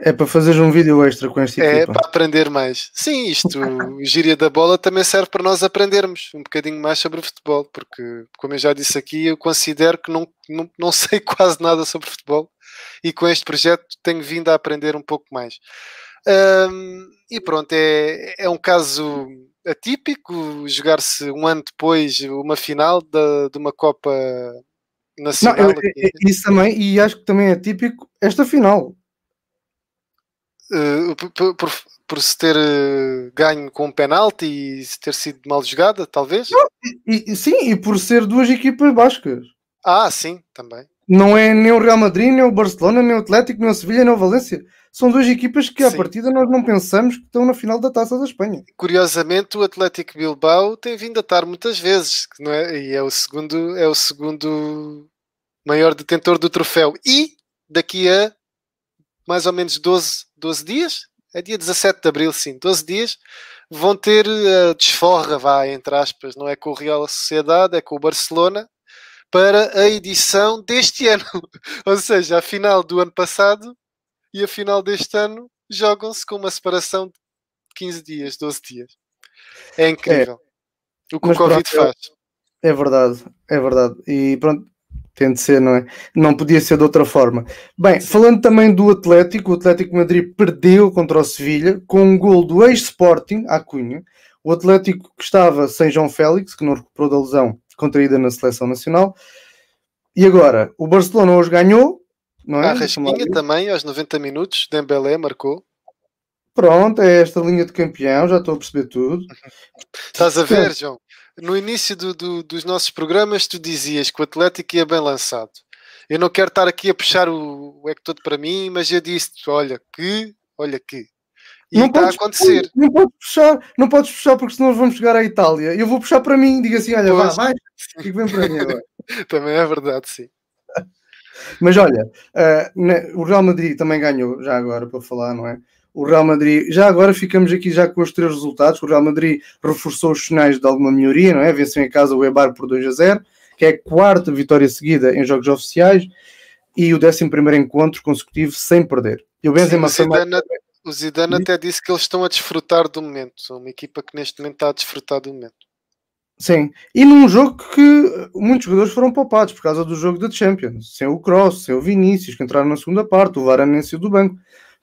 S1: É para fazer um vídeo extra com esta
S2: é equipa. É para aprender mais. Sim, isto, o gíria da bola também serve para nós aprendermos um bocadinho mais sobre futebol, porque, como eu já disse aqui, eu considero que não, não, não sei quase nada sobre futebol e com este projeto tenho vindo a aprender um pouco mais. Um, e pronto, é, é um caso atípico jogar-se um ano depois uma final de, de uma Copa Nacional. Não,
S1: eu, isso também, e acho que também é típico esta final
S2: por, por, por, se ter uh, ganho com um penalti e ter sido mal jogada, talvez? Não,
S1: e, e, sim, e por ser duas equipas bascas.
S2: Ah, sim, também.
S1: Não é nem o Real Madrid, nem o Barcelona, nem o Atlético, nem o Sevilha, nem o Valência. São duas equipas que, à sim. partida, nós não pensamos que estão na final da Taça da Espanha.
S2: Curiosamente, o Atlético Bilbao tem vindo a estar muitas vezes, não é? E é o segundo, é o segundo maior detentor do troféu. E daqui a mais ou menos 12, 12 dias, é dia 17 de Abril, sim, 12 dias, vão ter a uh, desforra, vá, entre aspas, não é com o Real Sociedade, é com o Barcelona, para a edição deste ano. Ou seja, a final do ano passado e a final deste ano jogam-se com uma separação de 15 dias, 12 dias. É incrível. É. O que Mas o Covid pronto, faz.
S1: É verdade, é verdade. E pronto, tem de ser, não é? Não podia ser de outra forma. Bem, falando também do Atlético, o Atlético Madrid perdeu contra o Sevilha com um gol do ex-Sporting, à Cunha. O Atlético que estava sem João Félix, que não recuperou da lesão contraída na seleção nacional. E agora, o Barcelona hoje ganhou, não é?
S2: A Rasquinha também, aos 90 minutos, Dembélé marcou.
S1: Pronto, é esta linha de campeão, já estou a perceber tudo.
S2: Estás a ver, João? No início do, do, dos nossos programas tu dizias que o Atlético ia bem lançado. Eu não quero estar aqui a puxar o, o todo para mim, mas eu disse olha que, olha que. E não está a acontecer.
S1: Não podes puxar, não podes puxar porque senão vamos chegar à Itália. Eu vou puxar para mim, diga assim, olha, pois. vá, vai, fique bem para mim agora.
S2: também é verdade, sim.
S1: Mas olha, uh, o Real Madrid também ganhou, já agora para falar, não é? O Real Madrid, já agora ficamos aqui já com os três resultados, o Real Madrid reforçou os sinais de alguma melhoria, não é? Venceu em casa o Eibar por 2 a 0, que é a quarta vitória seguida em jogos oficiais e o 11 primeiro encontro consecutivo sem perder.
S2: E o Benzema Sim, o Zidane, até disse que eles estão a desfrutar do momento, são uma equipa que neste momento está a desfrutar do momento.
S1: Sim, e num jogo que muitos jogadores foram poupados por causa do jogo da Champions, sem o Cross, sem o Vinícius, que entraram na segunda parte, o Varane do banco.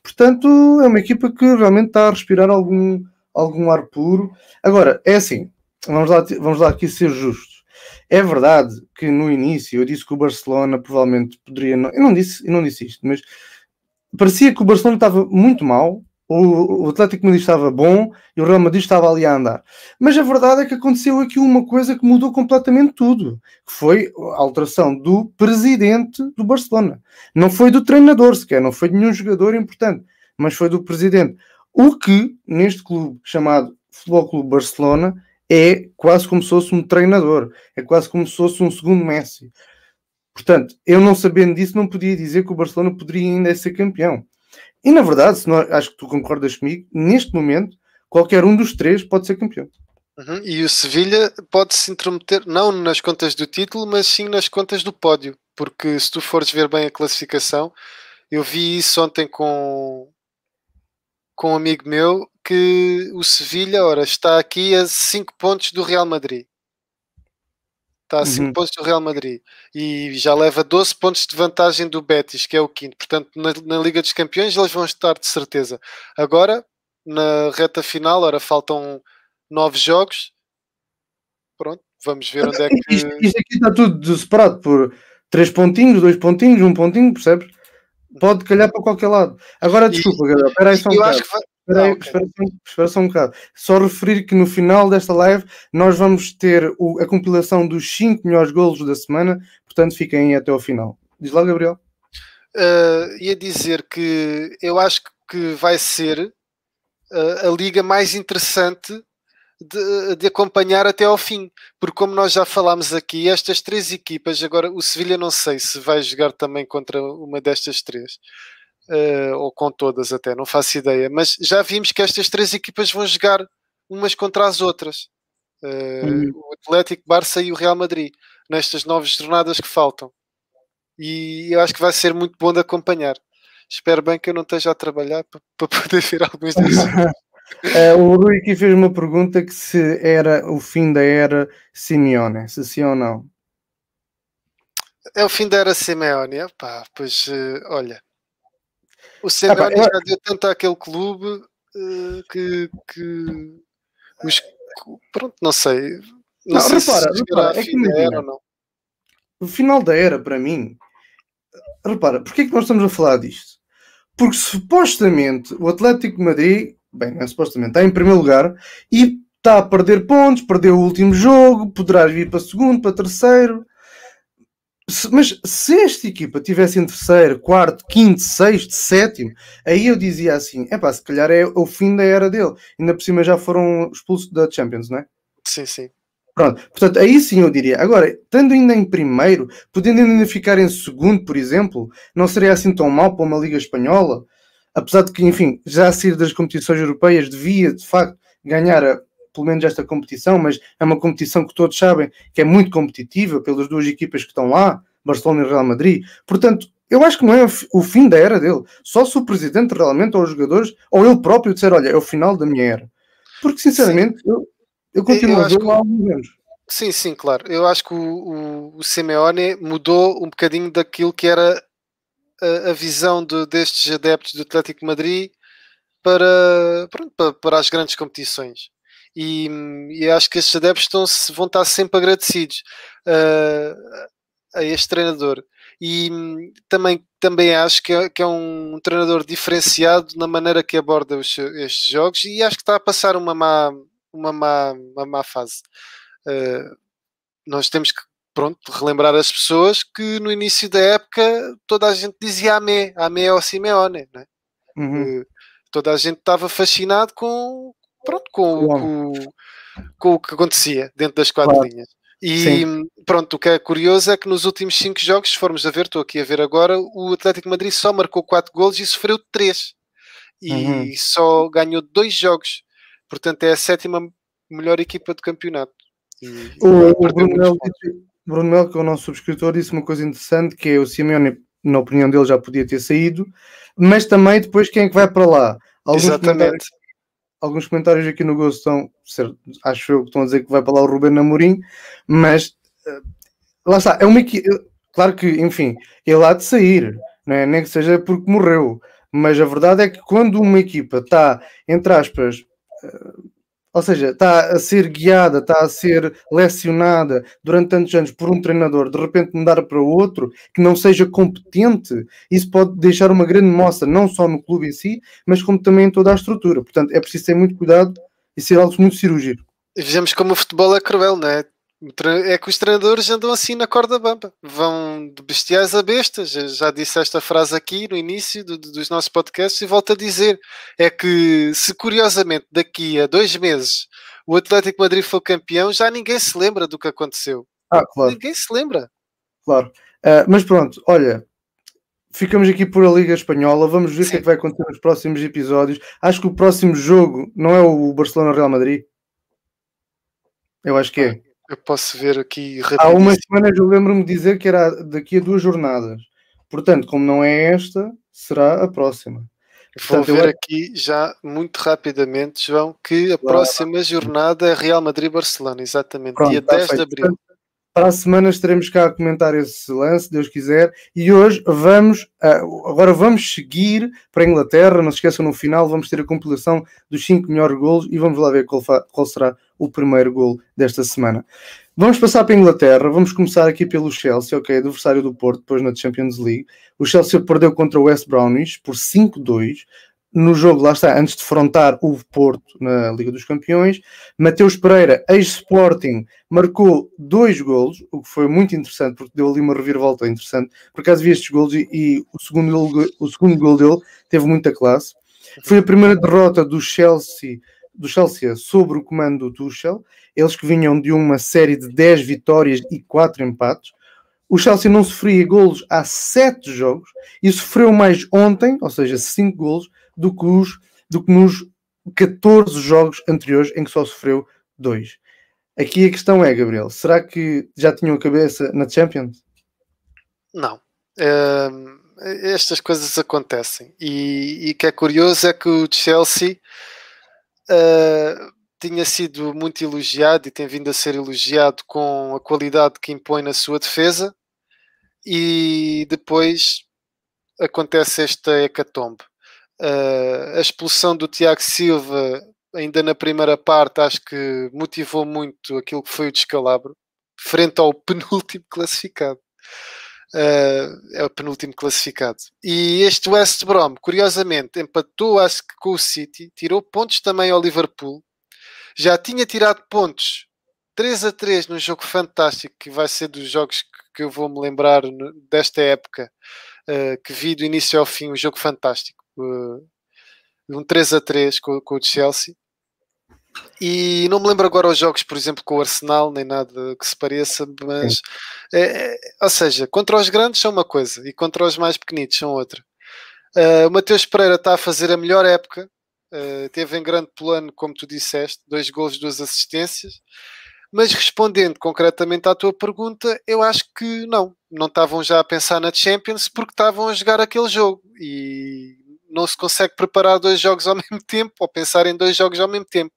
S1: Portanto, é uma equipa que realmente está a respirar algum, algum ar puro. Agora, é assim, vamos lá, vamos lá aqui ser justos. É verdade que no início eu disse que o Barcelona provavelmente poderia. Não, eu, não disse, eu não disse isto, mas parecia que o Barcelona estava muito mal o, Atlético Madrid estava bom e o Real Madrid estava ali a andar. Mas a verdade é que aconteceu aqui uma coisa que mudou completamente tudo, que foi a alteração do presidente do Barcelona. Não foi do treinador sequer, não foi de nenhum jogador importante, mas foi do presidente. O que, neste clube chamado Futebol Clube Barcelona, é quase como se fosse um treinador, é quase como se fosse um segundo Messi. Portanto, eu não sabendo disso, não podia dizer que o Barcelona poderia ainda ser campeão. E na verdade, acho que tu concordas comigo, neste momento, qualquer um dos três pode ser campeão.
S2: Uhum. E o Sevilha pode se intrometer, não nas contas do título, mas sim nas contas do pódio. Porque se tu fores ver bem a classificação, eu vi isso ontem com, com um amigo meu, que o Sevilha, ora, está aqui a 5 pontos do Real Madrid. Está a 5 uhum. pontos do Real Madrid e já leva 12 pontos de vantagem do Betis, que é o quinto. Portanto, na, na, Liga dos Campeões eles vão estar de certeza. Agora, na reta final. Ora, faltam nove jogos. Pronto, vamos ver onde é que.
S1: Isto, isto aqui está tudo separado por três pontinhos, dois pontinhos, um pontinho, percebes? Pode calhar para qualquer lado. Agora, desculpa, galera, espera aí só um bocado. Espera, aí, ah, okay. espera, espera, só um bocado. Só referir que no final desta live nós vamos ter o, a compilação dos 5 melhores golos da semana, portanto fiquem até ao final. Diz lá, Gabriel.
S2: Uh, ia dizer que eu acho que vai ser uh, a liga mais interessante de, de, acompanhar até ao fim, porque como nós já falámos aqui, estas três equipas, agora o Sevilha não sei se vai jogar também contra uma destas três, uh, ou com todas até, não faço ideia, mas já vimos que estas três equipas vão jogar umas contra as outras. Uh, hum. O Atlético, Barça e o Real Madrid, nestas nove jornadas que faltam. E eu acho que vai ser muito bom de acompanhar. Espero bem que eu não esteja a trabalhar para, poder ver alguns desses.
S1: Uh, o Rui aqui fez uma pergunta que se era o fim da era Simeone, se sim ou não.
S2: É o fim da era Simeone, Epá, pois uh, olha, o Simeone já deu tanto àquele clube uh, que, que os, pronto, não sei. Não, não sei repara, se repara, é que
S1: era, não. O final da era, para mim, repara, porquê é que nós estamos a falar disto? Porque supostamente o Atlético de Madrid bem, não é supostamente, está em primeiro lugar e está a perder pontos, perdeu o último jogo, poderás vir para segundo, para terceiro. Se, mas se esta equipa tivesse em terceiro, quarto, quinto, sexto, sétimo, aí eu dizia assim: é pá, se calhar é o fim da era dele. Ainda por cima já foram expulsos da Champions, não é?
S2: Sim, sim.
S1: Pronto, portanto, aí sim eu diria. Agora, estando ainda em primeiro, podendo ainda ficar em segundo, por exemplo, não seria assim tão mal para uma Liga Espanhola? apesar de que, enfim, já a sair das competições europeias devia, de facto, ganhar a, pelo menos esta competição, mas é uma competição que todos sabem que é muito competitiva pelas duas equipas que estão lá, Barcelona e Real Madrid. Portanto, eu acho que não é o fim da era dele. Só se o presidente realmente, ou os jogadores, ou ele próprio disser, olha, é o final da minha era. Porque, sinceramente, eu, eu continuo eu a ver lá há alguns anos.
S2: Sim, sim, claro. Eu acho que o, o, o Simeone mudou um bocadinho daquilo que era a, a visão de, destes adeptos do Atlético Madrid para, para, para, as grandes competições. E, e acho que estes adeptos estão, vão estar sempre agradecidos uh, a este treinador. E também, também acho que é, que é um, treinador diferenciado na maneira que aborda os, estes jogos e acho que está a passar uma má, uma má, uma má fase. Uh, nós temos que pronto, relembrar as pessoas que no início da época toda a gente dizia Amé, Amé ao Simeone, né? Uhum. toda a gente estava fascinado com, pronto, com, com, com, o que acontecia dentro das quatro claro. linhas. E Sim. pronto, o que é curioso é que nos últimos cinco jogos, se formos a ver, estou aqui a ver agora, o Atlético Madrid só marcou quatro golos e sofreu três. E uhum. só ganhou dois jogos. Portanto, é a sétima melhor equipa do campeonato. E,
S1: o, o Bruno Bruno Mel, que é o nosso subscritor, disse uma coisa interessante, que é o Simeone, na opinião dele, já podia ter saído, mas também depois quem é que vai para lá?
S2: Alguns Exatamente.
S1: Alguns comentários aqui no Gosto estão, acho eu, que estão a dizer que vai para lá o Ruben Amorim, mas uh, lá está, é uma claro que, enfim, ele há de sair, não é? nem que seja porque morreu, mas a verdade é que quando uma equipa está, entre aspas, uh, ou seja, está a ser guiada, está a ser lecionada durante tantos anos por um treinador, de repente mudar para outro que não seja competente, isso pode deixar uma grande mostra, não só no clube em si, mas como também em toda a estrutura. Portanto, é preciso ter muito cuidado e ser algo muito cirúrgico.
S2: Vejamos como o futebol é cruel, não é? É que os treinadores andam assim na corda bamba, vão de bestiais a bestas. Já disse esta frase aqui no início do, dos nossos podcasts e volto a dizer: é que se curiosamente daqui a dois meses o Atlético Madrid for campeão, já ninguém se lembra do que aconteceu.
S1: Ah, claro.
S2: Ninguém se lembra.
S1: Claro. Uh, mas pronto, olha, ficamos aqui por a Liga Espanhola. Vamos ver o que é que vai acontecer nos próximos episódios. Acho que o próximo jogo não é o Barcelona-Real Madrid. Eu acho que é.
S2: Eu posso ver aqui
S1: Há umas semanas eu lembro-me de dizer que era daqui a duas jornadas. Portanto, como não é esta, será a próxima.
S2: Vou Portanto, ver eu... aqui já muito rapidamente, João, que a claro. próxima jornada é Real Madrid-Barcelona, exatamente, Pronto, dia 10 de abril.
S1: Para a semana estaremos cá a comentar esse lance, Deus quiser. E hoje vamos, uh, agora vamos seguir para a Inglaterra. Não se esqueçam, no final vamos ter a compilação dos 5 melhores golos e vamos lá ver qual, qual será o primeiro gol desta semana. Vamos passar para a Inglaterra. Vamos começar aqui pelo Chelsea, ok? Adversário do Porto, depois na Champions League. O Chelsea perdeu contra o West Brownies por 5-2 no jogo, lá está, antes de frontar o Porto na Liga dos Campeões, Mateus Pereira, ex-Sporting, marcou dois golos, o que foi muito interessante, porque deu ali uma reviravolta interessante. Por acaso vi estes golos e, e o, segundo o segundo gol dele teve muita classe. Foi a primeira derrota do Chelsea, do Chelsea sobre o comando do Tuchel, eles que vinham de uma série de 10 vitórias e 4 empates. O Chelsea não sofria golos há 7 jogos e sofreu mais ontem, ou seja, 5 golos, do que, os, do que nos 14 jogos anteriores em que só sofreu dois. Aqui a questão é, Gabriel, será que já tinham a cabeça na Champions?
S2: Não. Uh, estas coisas acontecem. E, o que é curioso é que o Chelsea uh, tinha sido muito elogiado e tem vindo a ser elogiado com a qualidade que impõe na sua defesa e depois acontece esta hecatombe. Uh, a expulsão do Tiago Silva, ainda na primeira parte, acho que motivou muito aquilo que foi o descalabro, frente ao penúltimo classificado. Uh, é o penúltimo classificado. E este West Brom, curiosamente, empatou acho que com o City, tirou pontos também ao Liverpool, já tinha tirado pontos 3 a 3 num jogo fantástico que vai ser dos jogos que eu vou me lembrar desta época, uh, que vi do início ao fim, um jogo fantástico uh, um 3 a 3 com, com o Chelsea. E não me lembro agora os jogos, por exemplo, com o Arsenal, nem nada que se pareça, mas é, é, ou seja, contra os grandes são uma coisa e contra os mais pequenitos são outra. Uh, o Mateus Pereira está a fazer a melhor época, uh, teve em grande plano, como tu disseste, dois gols, duas assistências. Mas respondendo concretamente à tua pergunta, eu acho que não, não estavam já a pensar na Champions porque estavam a jogar aquele jogo e não se consegue preparar dois jogos ao mesmo tempo ou pensar em dois jogos ao mesmo tempo.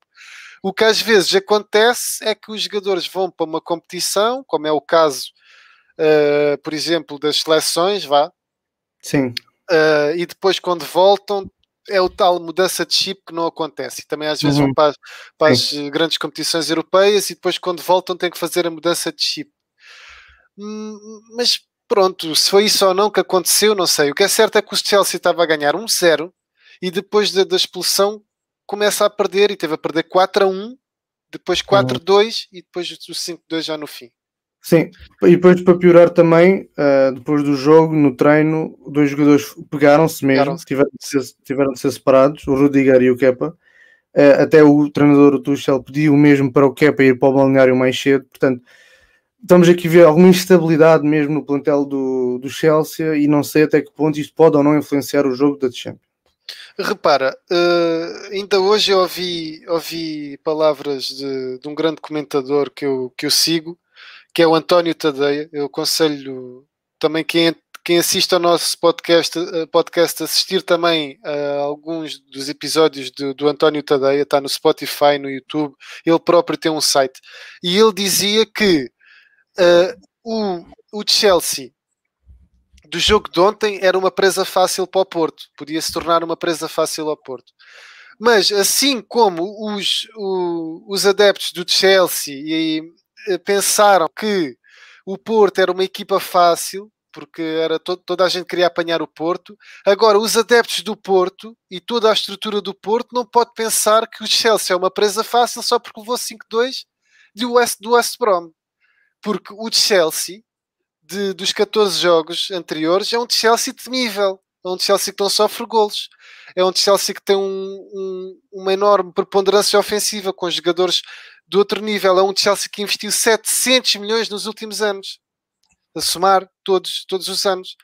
S2: O que às vezes acontece é que os jogadores vão para uma competição, como é o caso, uh, por exemplo, das seleções, vá.
S1: Sim.
S2: Uh, e depois, quando voltam, é o tal mudança de chip que não acontece. E também às vezes uhum. vão para, para as grandes competições europeias e depois, quando voltam, têm que fazer a mudança de chip. Hum, mas pronto, se foi isso ou não que aconteceu, não sei. O que é certo é que o Chelsea estava a ganhar 1-0 e depois da, da, expulsão começa a perder e teve a perder 4 a 1, depois 4 uhum. 2 e depois o 5 2 já no fim.
S1: Sim, e depois para piorar também, uh, depois do jogo, no treino, dois jogadores pegaram-se mesmo, pegaram tiveram, de ser, tiveram de ser separados, o Rudiger e o Kepa. Uh, até o treinador do Tuchel pediu o mesmo para o Kepa ir para o balneário mais cedo, portanto, estamos aqui a ver alguma instabilidade mesmo no plantel do, do Chelsea e não sei até que ponto isto pode ou não influenciar o jogo da Champions.
S2: Repara, uh, ainda hoje eu ouvi, ouvi palavras de, de, um grande comentador que eu, que eu sigo, que é o António Tadeia. Eu aconselho também quem, quem assiste ao nosso podcast, uh, podcast assistir também a alguns dos episódios do, do António Tadeia, está no Spotify, no YouTube, ele próprio tem um site. E ele dizia que uh, o, o Chelsea do jogo de ontem era uma presa fácil para o Porto, podia se tornar uma presa fácil ao Porto. Mas assim como os, o, os adeptos do Chelsea e, e, pensaram que o Porto era uma equipa fácil, porque era to toda a gente queria apanhar o Porto, agora os adeptos do Porto e toda a estrutura do Porto não pode pensar que o Chelsea é uma presa fácil só porque levou 5-2 do West, do West Brom porque o Chelsea de, dos 14 jogos anteriores é um Chelsea temível, é um Chelsea que não sofre golos, é um Chelsea que tem um, um, uma enorme preponderância ofensiva com jogadores de outro nível, é um Chelsea que investiu 700 milhões nos últimos anos, a somar todos, todos os anos.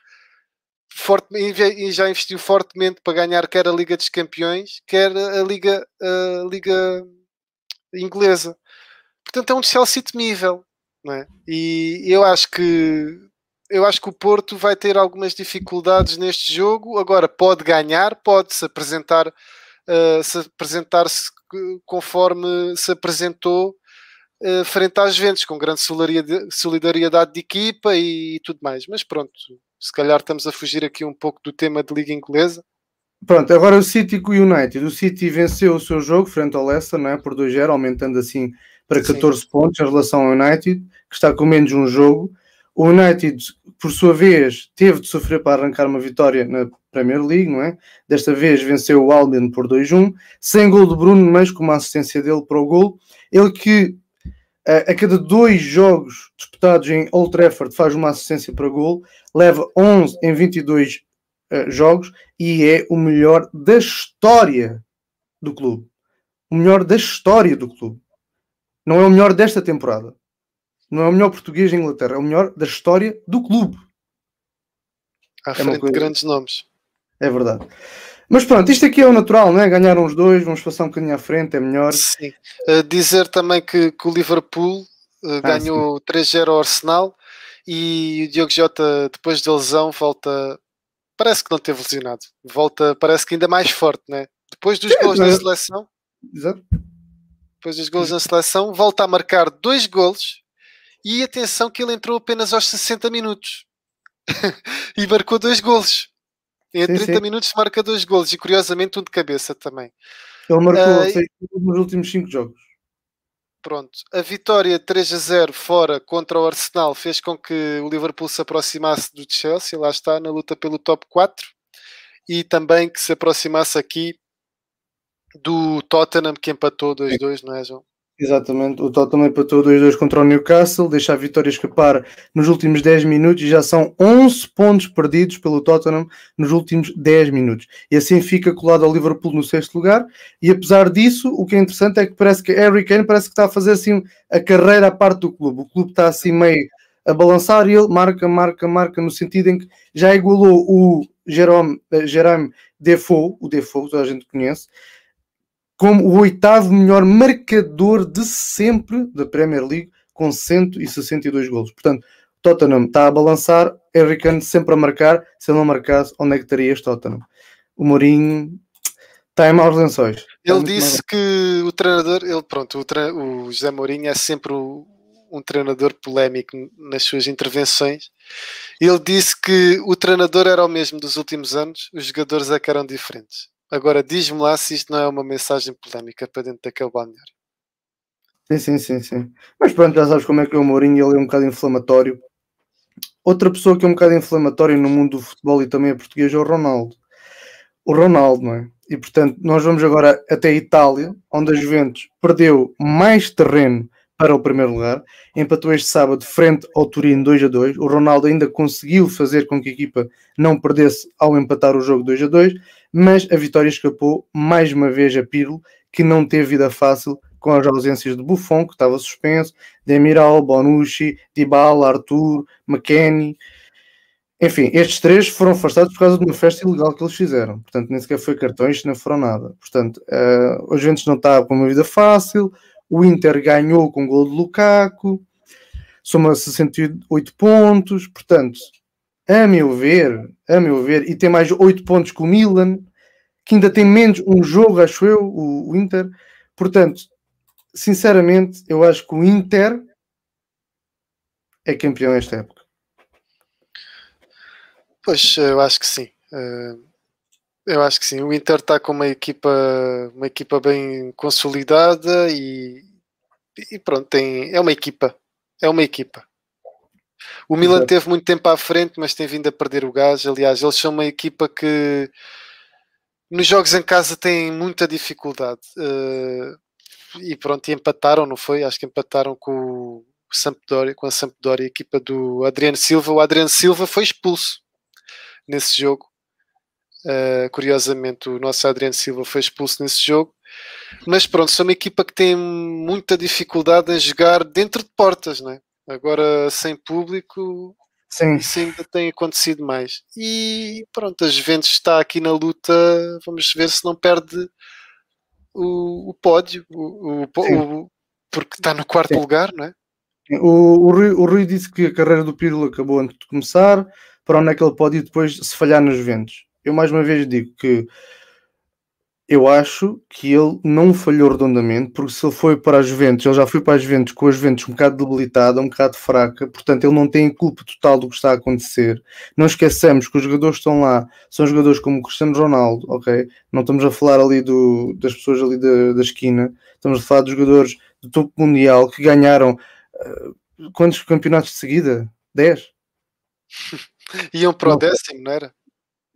S2: Forte, e já investiu fortemente para ganhar quer a Liga dos Campeões, quer a Liga, a Liga Inglesa. Portanto, é um Chelsea temível é? E eu acho que eu acho que o Porto vai ter algumas dificuldades neste jogo. Agora pode ganhar, pode se apresentar, uh, se apresentar-se conforme se apresentou uh, frente às Juventus, com grande solidariedade de equipa e, e tudo mais. Mas pronto, se calhar estamos a fugir aqui um pouco do tema de Liga Inglesa.
S1: Pronto, agora o City com o United. O City venceu o seu jogo frente ao Leicester, não é? Por 2-0, aumentando assim para 14 Sim. pontos em relação ao United, que está com menos um jogo. O United, por sua vez, teve de sofrer para arrancar uma vitória na Premier League, não é? Desta vez venceu o Albion por 2-1, sem gol de Bruno, mas com uma assistência dele para o gol. Ele que a, a cada dois jogos disputados em Old Trafford faz uma assistência para gol, leva 11 em 22 uh, eh, jogos e é o melhor da história do clube. O melhor da história do clube. Não é o melhor desta temporada. Não é o melhor português da Inglaterra, é o melhor da história do clube.
S2: À é frente de grandes nomes.
S1: É verdade. Mas pronto, isto aqui é o natural, não é? Ganharam os dois, vamos passar um bocadinho à frente, é melhor.
S2: Sim. Uh, dizer também que, que o Liverpool uh, ah, ganhou 3-0 ao Arsenal e o Diogo Jota, depois da lesão, volta. Parece que não teve lesionado. Volta, parece que ainda mais forte, né? Depois dos gols na seleção. Exato. Depois dos gols na seleção, volta a marcar dois gols e atenção que ele entrou apenas aos 60 minutos e marcou dois golos. Em sim, 30 sim. minutos marca dois golos e curiosamente um de cabeça também.
S1: Ele marcou uh, nos últimos 5 jogos.
S2: Pronto, a vitória 3 a 0 fora contra o Arsenal fez com que o Liverpool se aproximasse do Chelsea, lá está, na luta pelo top 4, e também que se aproximasse aqui do Tottenham, que empatou 2-2, não é, João?
S1: Exatamente, o Tottenham empatou 2-2 contra o Newcastle, deixa a vitória escapar nos últimos 10 minutos e já são 11 pontos perdidos pelo Tottenham nos últimos 10 minutos. E assim fica colado ao Liverpool no sexto lugar. E apesar disso, o que é interessante é que parece que Harry Kane parece que está a fazer assim a carreira à parte do clube. O clube está assim meio a balançar e ele marca, marca, marca no sentido em que já igualou o Jerome, uh, Jerome Defoe, o Defoe, toda a gente conhece, como o oitavo melhor marcador de sempre da Premier League, com 162 golos. Portanto, Tottenham está a balançar, Harry Kane sempre a marcar. Se ele não marcasse, onde é que estaria este Tottenham? O Mourinho está em maus lençóis.
S2: Ele disse que o treinador, ele, pronto, o, tre o José Mourinho é sempre o, um treinador polémico nas suas intervenções. Ele disse que o treinador era o mesmo dos últimos anos, os jogadores é que eram diferentes. Agora diz-me lá se isto não é uma mensagem polémica para dentro daquele balneário.
S1: Sim, sim, sim, sim. Mas pronto, já sabes como é que é o Mourinho, ele é um bocado inflamatório. Outra pessoa que é um bocado inflamatório no mundo do futebol e também é português é o Ronaldo. O Ronaldo, não é? E portanto, nós vamos agora até a Itália, onde a Juventus perdeu mais terreno para o primeiro lugar, empatou este sábado frente ao Turino 2 a 2. O Ronaldo ainda conseguiu fazer com que a equipa não perdesse ao empatar o jogo 2 a 2, mas a vitória escapou mais uma vez a Pirlo, que não teve vida fácil com as ausências de Buffon, que estava suspenso, Demiral, Bonucci, Dybala, Arthur, McKennie. Enfim, estes três foram afastados por causa de uma festa ilegal que eles fizeram. Portanto, nem sequer foi cartões, não foram nada. Portanto, uh, o Juventus não estava com uma vida fácil, o Inter ganhou com o gol de Lukaku, soma 68 pontos, portanto, a meu ver, a meu ver, e tem mais 8 pontos que o Milan, que ainda tem menos um jogo, acho eu, o, o Inter. Portanto, sinceramente, eu acho que o Inter é campeão esta época.
S2: Pois, eu acho que sim. Uh, eu acho que sim. O Inter está com uma equipa, uma equipa bem consolidada e, e pronto, tem, é uma equipa. É uma equipa. O Milan Exato. teve muito tempo à frente, mas tem vindo a perder o gás. Aliás, eles são uma equipa que nos jogos em casa têm muita dificuldade. Uh, e pronto, e empataram, não foi? Acho que empataram com o Sampdoria, com a Sampdoria, a equipa do Adriano Silva. O Adriano Silva foi expulso nesse jogo. Uh, curiosamente, o nosso Adriano Silva foi expulso nesse jogo. Mas pronto, são uma equipa que tem muita dificuldade em jogar dentro de portas, né? Agora sem público, Sim. isso ainda tem acontecido mais. E pronto, a Juventus está aqui na luta. Vamos ver se não perde o, o pódio, o, o, o, porque está no quarto Sim. lugar, não é?
S1: O, o, Rui, o Rui disse que a carreira do Pirlo acabou antes de começar. Para onde é que ele pode ir depois se falhar nos Juventus? Eu mais uma vez digo que eu acho que ele não falhou redondamente, porque se ele foi para a Juventus, ele já foi para a Juventus com a Juventus um bocado debilitada, um bocado fraca, portanto ele não tem culpa total do que está a acontecer. Não esqueçamos que os jogadores que estão lá são jogadores como o Cristiano Ronaldo, ok? Não estamos a falar ali do, das pessoas ali da, da esquina, estamos a falar de jogadores do topo mundial que ganharam uh, quantos campeonatos de seguida? 10?
S2: Iam para o décimo, não era?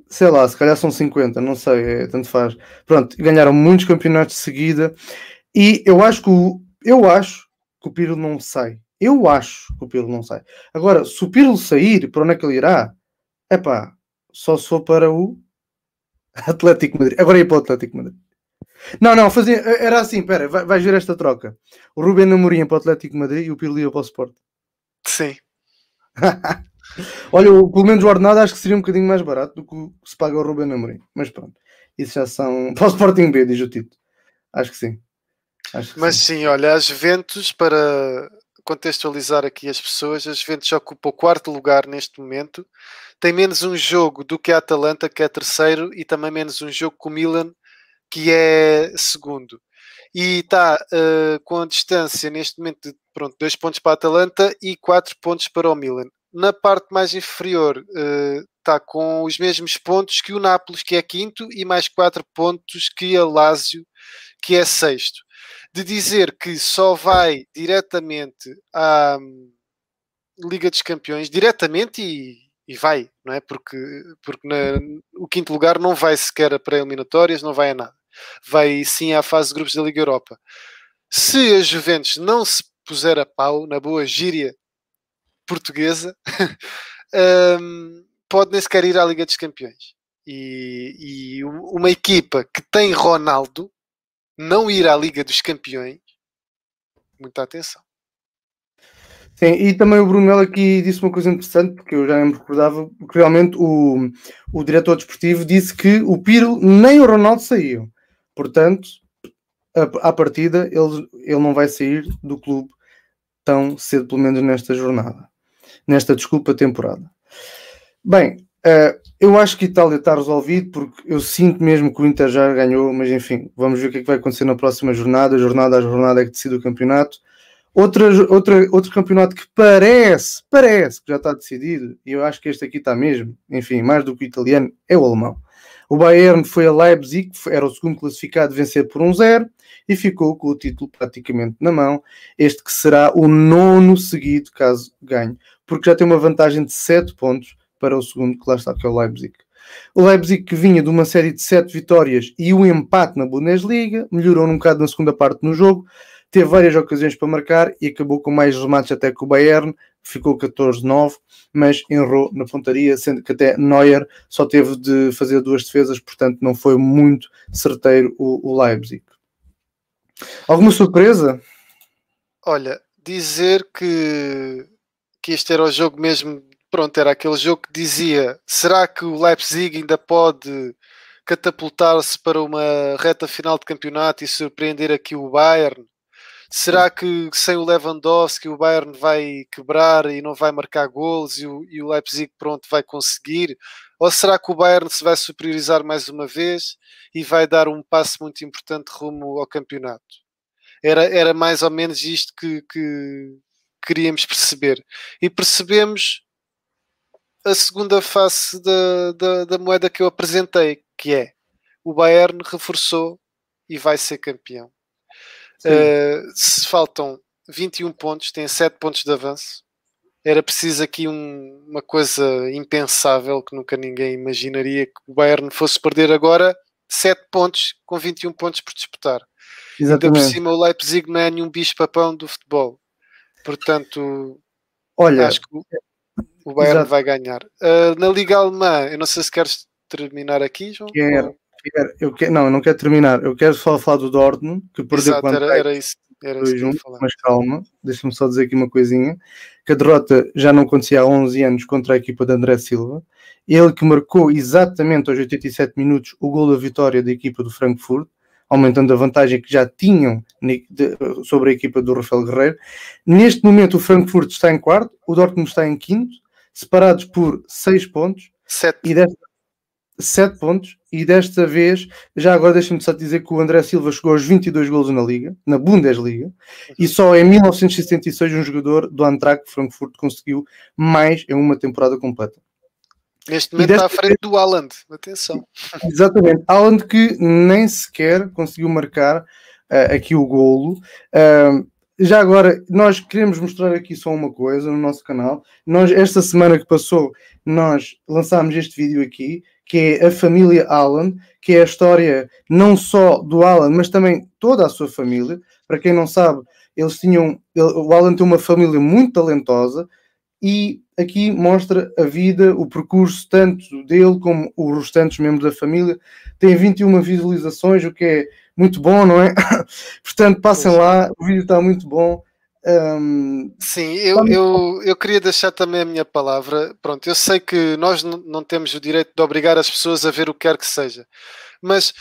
S1: Sei lá, se calhar são 50, não sei, é, tanto faz. Pronto, ganharam muitos campeonatos de seguida e eu acho que o, eu acho que o Pirlo não sai. Eu acho que o Pirlo não sai. Agora, se o Pirlo sair, para onde é que ele irá? É pá, só se for para o Atlético Madrid. Agora ia para o Atlético Madrid. Não, não, fazia, era assim, espera, vai, vais ver esta troca. O Rubén Amorim para o Atlético Madrid e o Pirlo ia para o Sport.
S2: Sim.
S1: Olha, o, pelo menos o ordenado acho que seria um bocadinho mais barato do que se paga o Ruben Amorim. Mas pronto, isso já são. Para o Sporting B, diz o Tito. Acho que sim.
S2: Acho que Mas sim. sim, olha, as Juventus, para contextualizar aqui as pessoas, as Juventus ocupa o quarto lugar neste momento. Tem menos um jogo do que a Atalanta, que é terceiro, e também menos um jogo com o Milan, que é segundo. E está uh, com a distância neste momento de pronto, dois pontos para a Atalanta e quatro pontos para o Milan na parte mais inferior está uh, com os mesmos pontos que o Nápoles, que é quinto, e mais quatro pontos que a Lazio, que é sexto. De dizer que só vai diretamente à um, Liga dos Campeões, diretamente e, e vai, não é? Porque, porque na, o quinto lugar não vai sequer a pré-eliminatórias, não vai a nada. Vai sim à fase de grupos da Liga Europa. Se a Juventus não se puser a pau, na boa gíria portuguesa, um, pode nem sequer ir à Liga dos Campeões. E, e, uma equipa que tem Ronaldo não ir à Liga dos Campeões, muita atenção.
S1: Sim, e também o Brunel aqui disse uma coisa interessante, porque eu já me recordava, porque realmente o, o diretor desportivo disse que o Piro nem o Ronaldo saíam. Portanto, à partida, ele, ele não vai sair do clube tão cedo, pelo menos nesta jornada nesta desculpa temporada. Bem, uh, eu acho que Itália está resolvido porque eu sinto mesmo que o Inter já ganhou, mas enfim, vamos ver o que é que vai acontecer na próxima jornada. Jornada a jornada é que decide o campeonato. Outra, outra, outro campeonato que parece, parece que já está decidido, e eu acho que este aqui está mesmo, enfim, mais do que o italiano, é o alemão. O Bayern foi a Leipzig, era o segundo classificado, vencer por um zero e ficou com o título praticamente na mão. Este que será o nono seguido, caso ganhe porque já tem uma vantagem de 7 pontos para o segundo, que lá está, que é o Leipzig. O Leipzig que vinha de uma série de 7 vitórias e um empate na Bundesliga, melhorou um bocado na segunda parte no jogo, teve várias ocasiões para marcar e acabou com mais remates até que o Bayern, ficou 14-9, mas errou na pontaria, sendo que até Neuer só teve de fazer duas defesas, portanto não foi muito certeiro o, o Leipzig. Alguma surpresa?
S2: Olha, dizer que que este era o jogo mesmo, pronto, era aquele jogo que dizia: será que o Leipzig ainda pode catapultar-se para uma reta final de campeonato e surpreender aqui o Bayern? Será que sem o Lewandowski o Bayern vai quebrar e não vai marcar gols e o, e o Leipzig pronto vai conseguir? Ou será que o Bayern se vai superiorizar mais uma vez e vai dar um passo muito importante rumo ao campeonato? Era, era mais ou menos isto que, que, queríamos perceber. E percebemos a segunda face da, da, da, moeda que eu apresentei, que é o Bayern reforçou e vai ser campeão. Uh, se faltam 21 pontos, tem 7 pontos de avanço. Era preciso aqui um, uma coisa impensável que nunca ninguém imaginaria que o Bayern fosse perder agora 7 pontos com 21 pontos por disputar. Exatamente. Ainda por cima o Leipzig não é nenhum bicho-papão do futebol. Portanto, Olha, acho que o Bayern exato. vai ganhar. Uh, na Liga Alemã, eu não sei se queres terminar aqui, João.
S1: Quero, quero, eu quero, não, eu não quero terminar. Eu quero só falar do Dortmund, que perdeu
S2: Exato, era, era isso. Era isso
S1: junto, mas calma, deixa-me só dizer aqui uma coisinha, que a derrota já não acontecia há 11 anos contra a equipa de André Silva, ele que marcou exatamente aos 87 minutos o gol da vitória da equipa do Frankfurt, aumentando a vantagem que já tinham sobre a equipa do Rafael Guerreiro. Neste momento, o Frankfurt está em quarto, o Dortmund está em quinto, separados por seis pontos.
S2: Sete.
S1: E desta, 7 pontos e desta vez, já agora deixem-me só dizer que o André Silva chegou aos 22 golos na Liga, na Bundesliga, e só em 1976 um jogador do Eintracht Frankfurt conseguiu mais em uma temporada completa.
S2: Neste momento está à frente do Haaland, atenção.
S1: Exatamente, Haaland que nem sequer conseguiu marcar uh, aqui o golo. Uh, já agora, nós queremos mostrar aqui só uma coisa no nosso canal. Nós, esta semana que passou, nós lançámos este vídeo aqui, que é a família Alan, que é a história não só do Alan, mas também toda a sua família. Para quem não sabe, eles tinham. O Alan tem uma família muito talentosa e aqui mostra a vida, o percurso tanto dele como os restantes membros da família. Tem 21 visualizações, o que é muito bom, não é? Portanto, passem lá, o vídeo está muito bom. Um...
S2: Sim, eu, eu, eu queria deixar também a minha palavra. Pronto, eu sei que nós não temos o direito de obrigar as pessoas a ver o que quer que seja, mas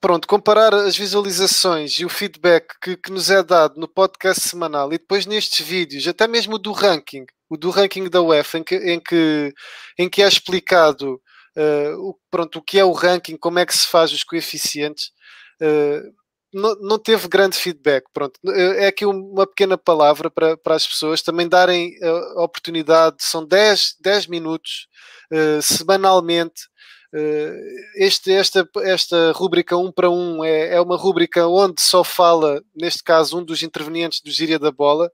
S2: pronto, comparar as visualizações e o feedback que, que nos é dado no podcast semanal e depois nestes vídeos, até mesmo do ranking, do ranking da UEFA, em que, em que, em que é explicado uh, o, pronto, o que é o ranking, como é que se faz os coeficientes. Uh, não, não, teve grande feedback. Pronto, é aqui uma pequena palavra para, para as pessoas também darem a oportunidade. São 10, 10 minutos uh, semanalmente. Este, esta, esta rúbrica 1 um para 1 um é, é uma rúbrica onde só fala, neste caso, um dos intervenientes do Gíria da Bola,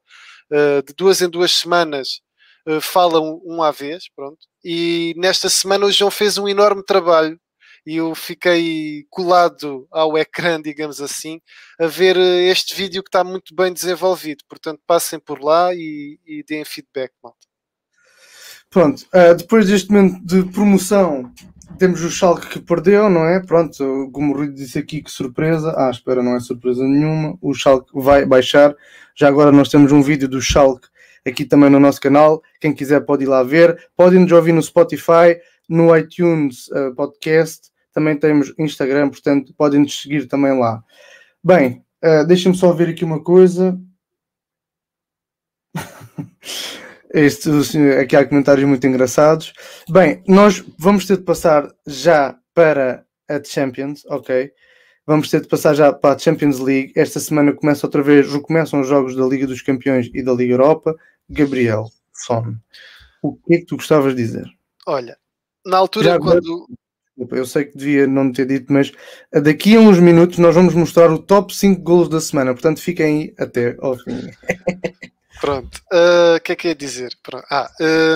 S2: de duas em duas semanas. Uh, fala um, à vez, pronto. E nesta semana o João fez um enorme trabalho e eu fiquei colado ao ecrã, digamos assim, a ver eh, este vídeo que está muito bem desenvolvido. Portanto, passem por lá e, e deem feedback, malta.
S1: Pronto, uh, depois deste momento de promoção, temos o Schalke que perdeu, não é? Pronto, como o Rui disse aqui, que surpresa. Ah, espera, não é surpresa nenhuma. O Schalke vai baixar. Já agora nós temos um vídeo do Schalke aqui também no nosso canal. Quem quiser pode ir lá ver. Podem nos ouvir no Spotify, no iTunes uh, Podcast também temos Instagram, portanto podem nos seguir também lá. Bem, uh, deixem-me só ver aqui uma coisa. Este, aqui há comentários muito engraçados. Bem, nós vamos ter de passar já para a Champions, ok? Vamos ter de passar já para a Champions League. Esta semana começa outra vez, recomeçam os jogos da Liga dos Campeões e da Liga Europa. Gabriel, Son, o que é que tu gostavas de dizer?
S2: Olha, na altura já quando
S1: eu sei que devia não ter dito, mas daqui a uns minutos nós vamos mostrar o top 5 golos da semana, portanto fiquem aí até ao fim.
S2: Pronto, ah, o uh, que é que ia dizer? Pronto. Ah,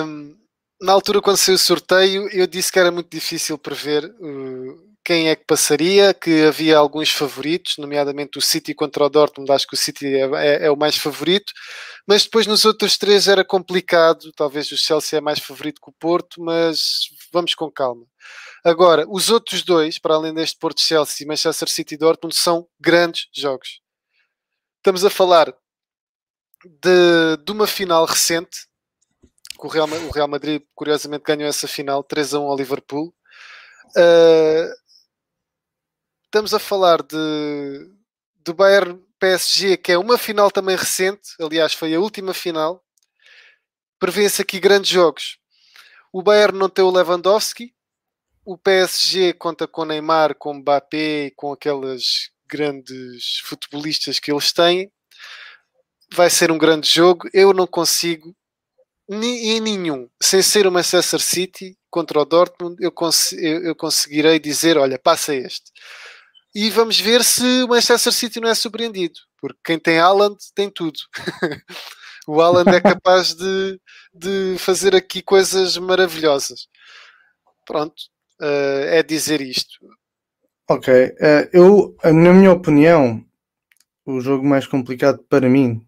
S2: um, na altura, quando saiu o sorteio, eu disse que era muito difícil prever uh, quem é que passaria, que havia alguns favoritos, nomeadamente o City contra o Dortmund, acho que o City é, é, é, o mais favorito, mas depois nos outros três era complicado, talvez o Chelsea é mais favorito que o Porto, mas vamos com calma. Agora, os outros dois, para além deste Porto Chelsea, Manchester City e Dortmund, são grandes jogos. Estamos a falar de, de uma final recente, que o Real, o Real Madrid, curiosamente, ganhou essa final 3 a 1 ao Liverpool. Uh, estamos a falar de, do Bayern PSG, que é uma final também recente, aliás, foi a última final. Prevêem-se aqui grandes jogos. O Bayern não tem o Lewandowski, o PSG conta com Neymar, com Mbappé, com aquelas grandes futebolistas que eles têm. Vai ser um grande jogo. Eu não consigo em nenhum, sem ser o Manchester City contra o Dortmund, eu, cons eu, eu conseguirei dizer: olha, passa este. E vamos ver se o Manchester City não é surpreendido, porque quem tem Haaland tem tudo. o Haaland é capaz de, de fazer aqui coisas maravilhosas. Pronto, uh, é dizer isto.
S1: Ok, uh, eu, na minha opinião, o jogo mais complicado para mim,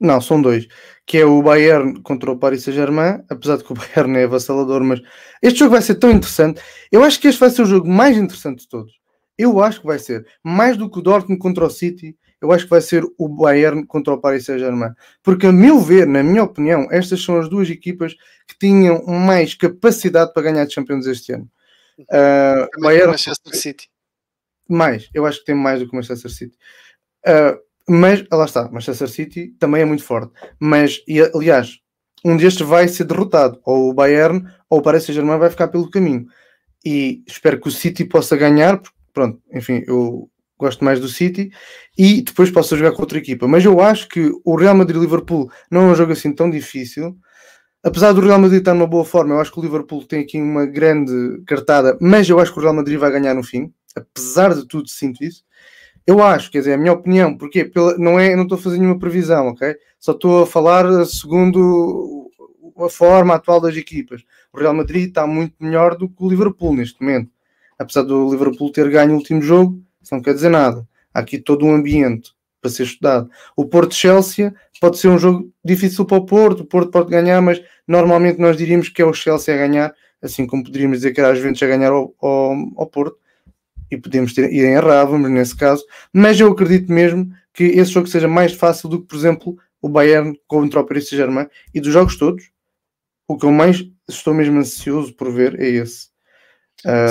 S1: não, são dois, que é o Bayern contra o Paris Saint-Germain, apesar de que o Bayern é avassalador, mas este jogo vai ser tão interessante. Eu acho que este vai ser o jogo mais interessante de todos. Eu acho que vai ser, mais do que o Dortmund contra o City, eu acho que vai ser o Bayern contra o Paris Saint-Germain. Porque, a meu ver, na minha opinião, estas são as duas equipas que tinham mais capacidade para ganhar Champions este ano.
S2: Uh, Bayern, Manchester City.
S1: Mais, eu acho que tem mais do que o Manchester City. Uh, mas, lá está, Manchester City também é muito forte. Mas, e, aliás, um destes vai ser derrotado. Ou o Bayern ou o Paris Saint-Germain vai ficar pelo caminho. e espero que o City possa ganhar, porque, pronto, enfim, eu gosto mais do City, e depois possa jogar com outra equipa. Mas eu acho que o Real Madrid-Liverpool não é um jogo assim tão difícil. Apesar do Real Madrid estar numa boa forma, eu acho que o Liverpool tem aqui uma grande cartada, mas eu acho que o Real Madrid vai ganhar no fim. Apesar de tudo, sinto isso. Eu acho, quer dizer, a minha opinião, porque pela, não é, não estou a fazer nenhuma previsão, ok? Só estou a falar segundo a forma atual das equipas. O Real Madrid está muito melhor do que o Liverpool neste momento. Apesar do Liverpool ter ganho o último jogo, isso não quer dizer nada. Há aqui todo um ambiente para ser estudado. O Porto-Chelsea pode ser um jogo difícil para o Porto, o Porto pode ganhar, mas normalmente nós diríamos que é o Chelsea a ganhar, assim como poderíamos dizer que era a Juventus a ganhar ao, ao, ao Porto, e podemos ter, ir errávamos nesse caso, mas eu acredito mesmo que esse jogo seja mais fácil do que, por exemplo, o Bayern contra o Paris Saint-Germain, e dos jogos todos, o que eu mais estou mesmo ansioso por ver é esse.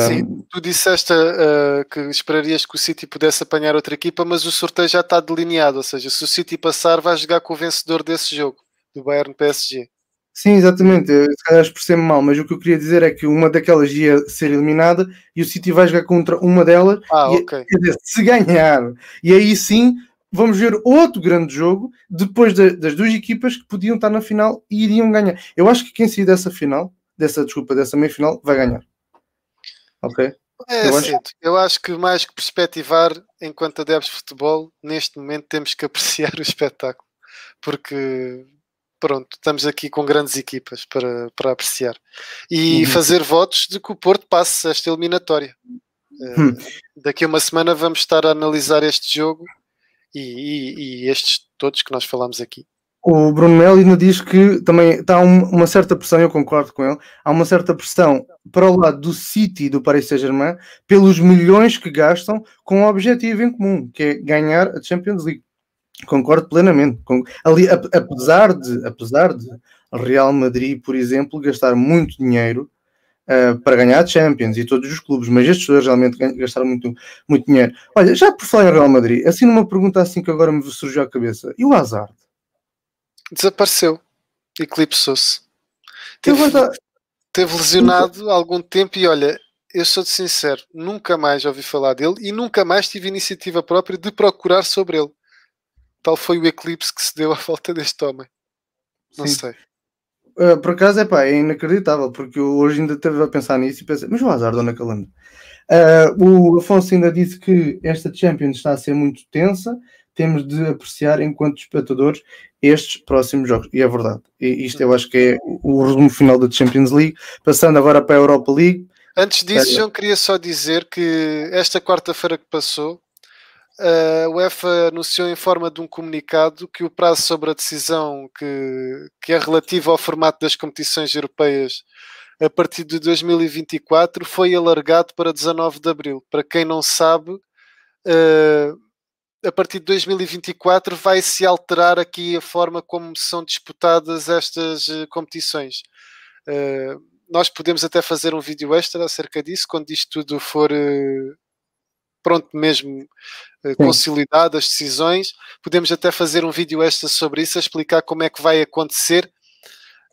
S2: Sim, tu disseste uh, que esperarias que o City pudesse apanhar outra equipa, mas o sorteio já está delineado, ou seja, se o City passar, vai jogar com o vencedor desse jogo, do Bayern PSG.
S1: Sim, exatamente, eu, se calhar expressei-me mal, mas o que eu queria dizer é que uma daquelas ia ser eliminada e o City vai jogar contra uma delas,
S2: ah,
S1: e,
S2: okay.
S1: dizer, se ganhar, e aí sim vamos ver outro grande jogo depois de, das duas equipas que podiam estar na final e iriam ganhar. Eu acho que quem sair dessa final, dessa desculpa, dessa meia final, vai ganhar. Ok?
S2: É eu, acho... eu acho que mais que perspectivar enquanto adeptos de futebol, neste momento temos que apreciar o espetáculo. Porque pronto, estamos aqui com grandes equipas para, para apreciar. E uhum. fazer votos de que o Porto passe esta eliminatória. Hum. Uh, daqui a uma semana vamos estar a analisar este jogo e, e, e estes todos que nós falamos aqui.
S1: O Bruno Melo ainda diz que também está uma certa pressão, eu concordo com ele, há uma certa pressão para o lado do City e do Paris Saint-Germain pelos milhões que gastam com um objetivo em comum, que é ganhar a Champions League. Concordo plenamente. Ali, apesar de, apesar de Real Madrid, por exemplo, gastar muito dinheiro uh, para ganhar a Champions e todos os clubes, mas estes jogadores realmente gastaram muito, muito dinheiro. Olha, já por falar em Real Madrid, assim numa pergunta assim que agora me surgiu à cabeça, e o Hazard?
S2: Desapareceu, eclipsou-se. Teve, teve lesionado algum tempo e olha, eu sou de sincero, nunca mais ouvi falar dele e nunca mais tive iniciativa própria de procurar sobre ele. Tal foi o eclipse que se deu à falta deste homem. Não Sim. sei.
S1: Uh, por acaso é pá, é inacreditável, porque eu hoje ainda esteve a pensar nisso e pensei, mas o azar, dona Calanda. Uh, o Afonso ainda disse que esta Champions está a ser muito tensa, temos de apreciar enquanto espectadores estes próximos jogos. E é verdade. E isto eu acho que é o resumo final da Champions League. Passando agora para a Europa League.
S2: Antes disso, é... João, queria só dizer que esta quarta-feira que passou, a UEFA anunciou em forma de um comunicado que o prazo sobre a decisão que, que é relativa ao formato das competições europeias a partir de 2024 foi alargado para 19 de abril. Para quem não sabe, uh, a partir de 2024 vai se alterar aqui a forma como são disputadas estas uh, competições. Uh, nós podemos até fazer um vídeo extra acerca disso quando isto tudo for pronto mesmo uh, consolidado as decisões. Podemos até fazer um vídeo extra sobre isso, a explicar como é que vai acontecer.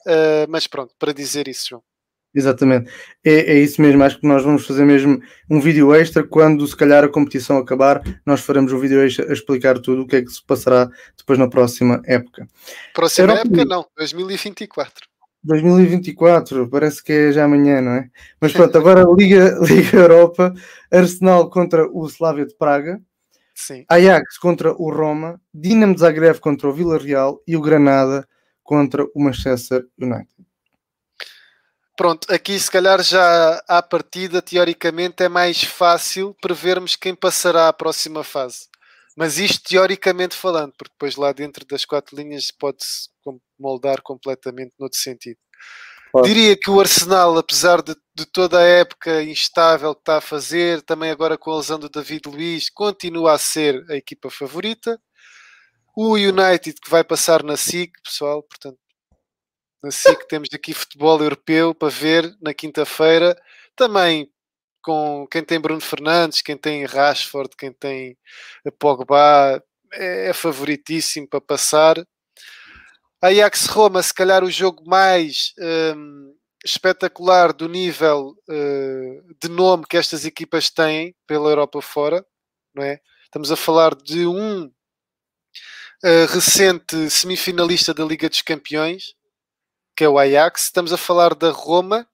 S2: Uh, mas pronto, para dizer isso, João.
S1: Exatamente, é, é, isso mesmo. Acho que nós vamos fazer mesmo um vídeo extra quando, se calhar, a competição acabar. Nós faremos um vídeo extra a explicar tudo o que é que se passará depois na próxima época.
S2: Próxima Europa... época, não, 2024.
S1: 2024, parece que é já amanhã, não é? Mas pronto, agora Liga, Liga Europa, Arsenal contra o Slavia de Praga,
S2: Sim.
S1: Ajax contra o Roma, Dinamo de Zagreb contra o Villarreal e o Granada contra o Manchester United.
S2: Pronto, aqui se calhar já à partida, teoricamente, é mais fácil prevermos quem passará à próxima fase. Mas isto teoricamente falando, porque depois lá dentro das quatro linhas pode-se moldar completamente noutro sentido. Diria que o Arsenal, apesar de, de, toda a época instável que está a fazer, também agora com a lesão do David Luiz, continua a ser a equipa favorita. O United que vai passar na SIC, pessoal, portanto, na SIC temos aqui futebol europeu para ver na quinta-feira. Também com quem tem Bruno Fernandes, quem tem Rashford, quem tem Pogba, é, é favoritíssimo para passar. Ajax Roma, se calhar o jogo mais um, espetacular do nível uh, de nome que estas equipas têm pela Europa fora, não é? Estamos a falar de um uh, recente semifinalista da Liga dos Campeões, que é o Ajax. Estamos a falar da Roma,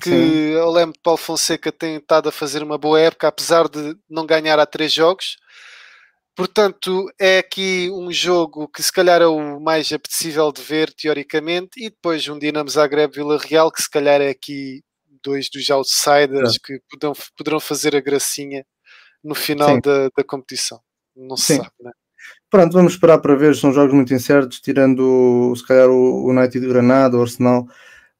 S2: que Sim. eu lembro de Paulo Fonseca tem estado a fazer uma boa época, apesar de não ganhar há três jogos. Portanto, é aqui um jogo que se calhar é o mais apetecível de ver, teoricamente, e depois um Dinamo Zagreb Vila Real, que se calhar é aqui dois dos outsiders é. que poderão, poderão fazer a gracinha no final da, da, competição. Não se Sim. sabe, né?
S1: Pronto, vamos esperar para ver. São jogos muito incertos, tirando se calhar o United Granada, o Arsenal.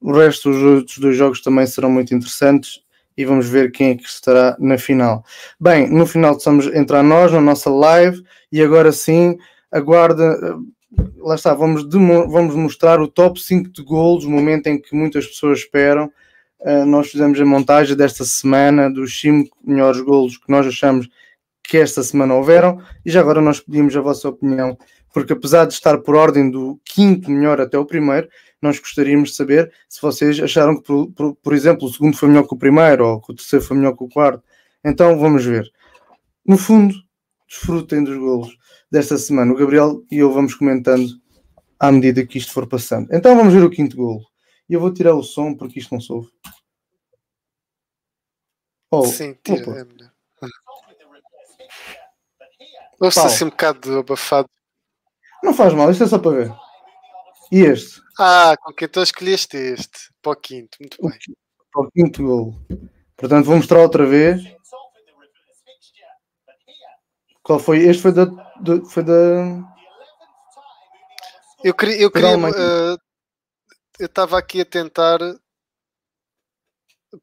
S1: O resto dos dois jogos também serão muito interessantes e vamos ver quem é que estará na final. Bem, no final estamos entrar nós na nossa live e agora sim, aguarda. Eh, lá está, vamos, vamos mostrar o top 5 de gols, o momento em que muitas pessoas esperam. Uh, nós fizemos a montagem desta semana dos 5 melhores golos que nós achamos que esta semana houveram e já agora nós pedimos a vossa opinião, porque apesar de estar por ordem do quinto melhor até o primeiro, nós gostaríamos de saber se vocês acharam que, por, por, por, exemplo, o segundo foi melhor que o primeiro ou que o terceiro foi melhor que o quarto. Então vamos ver. No fundo, desfrutem dos golos desta semana. O Gabriel e eu vamos comentando à medida que isto for passando. Então vamos ver o quinto golo. E eu vou tirar o som porque isto não soube.
S2: Oh, Sim, tira, é Ouve-se assim um bocado abafado.
S1: Não faz mal, isto é só para ver. E este?
S2: Ah, com que então escolheste este? Para o quinto, muito bem.
S1: Para o quinto gol. Portanto, vou mostrar outra vez. Qual foi? Este foi da. foi da...
S2: Eu queria. Eu queria uh, eu estava aqui a tentar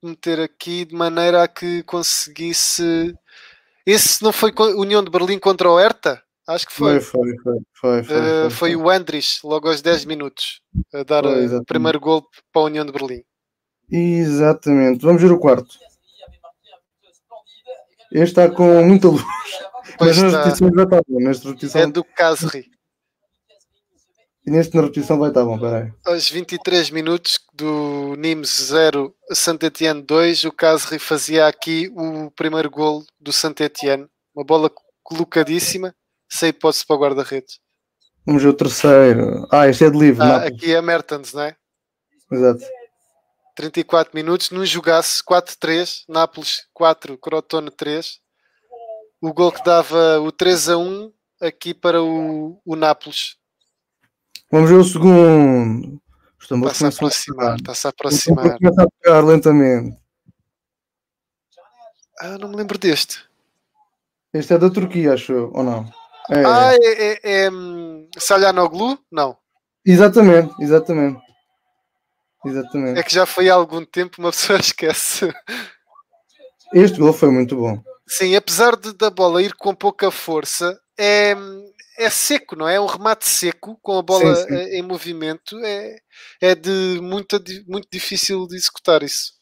S2: meter aqui de maneira a que conseguisse. Esse não foi União de Berlim contra o Hertha? Acho que foi.
S1: Foi, foi, foi. Foi,
S2: uh, foi o Andris, logo aos 10 minutos, a dar o primeiro gol para a União de Berlim.
S1: Exatamente. Vamos ver o quarto. Este está com muita luz. Pois Mas nas repetições vai estar bom. Nesta repetição...
S2: É do Casri.
S1: E neste na repetição vai estar bom, peraí.
S2: Aos 23 minutos do Nimes 0, Saint Etienne 2, o Casri fazia aqui o primeiro gol do Saint Etienne. Uma bola colocadíssima sem hipótese para o guarda-redes.
S1: Vamos ver o terceiro. Ah, este é de livre.
S2: Ah, aqui é Mertens, não é?
S1: Exato.
S2: 34 minutos, num jogasse 4-3, Nápoles 4, Crotone 3. O gol que dava o 3 a 1 aqui para o, o Nápoles.
S1: Vamos ver o segundo.
S2: Está-se a aproximar, está-se a aproximar.
S1: Começa a lentamente.
S2: Ah, não me lembro deste.
S1: Este é da Turquia, acho eu, ou não?
S2: É. Ah, é, é, é hum? Não.
S1: Exatamente, exatamente. Exatamente.
S2: É que já foi há algum tempo, uma pessoa esquece.
S1: Este gol foi muito bom.
S2: Sim, apesar de, da bola ir com pouca força, é, é seco, não é? É um remate seco, com a bola sim, sim. em movimento. É, é de muito, muito difícil de executar isso.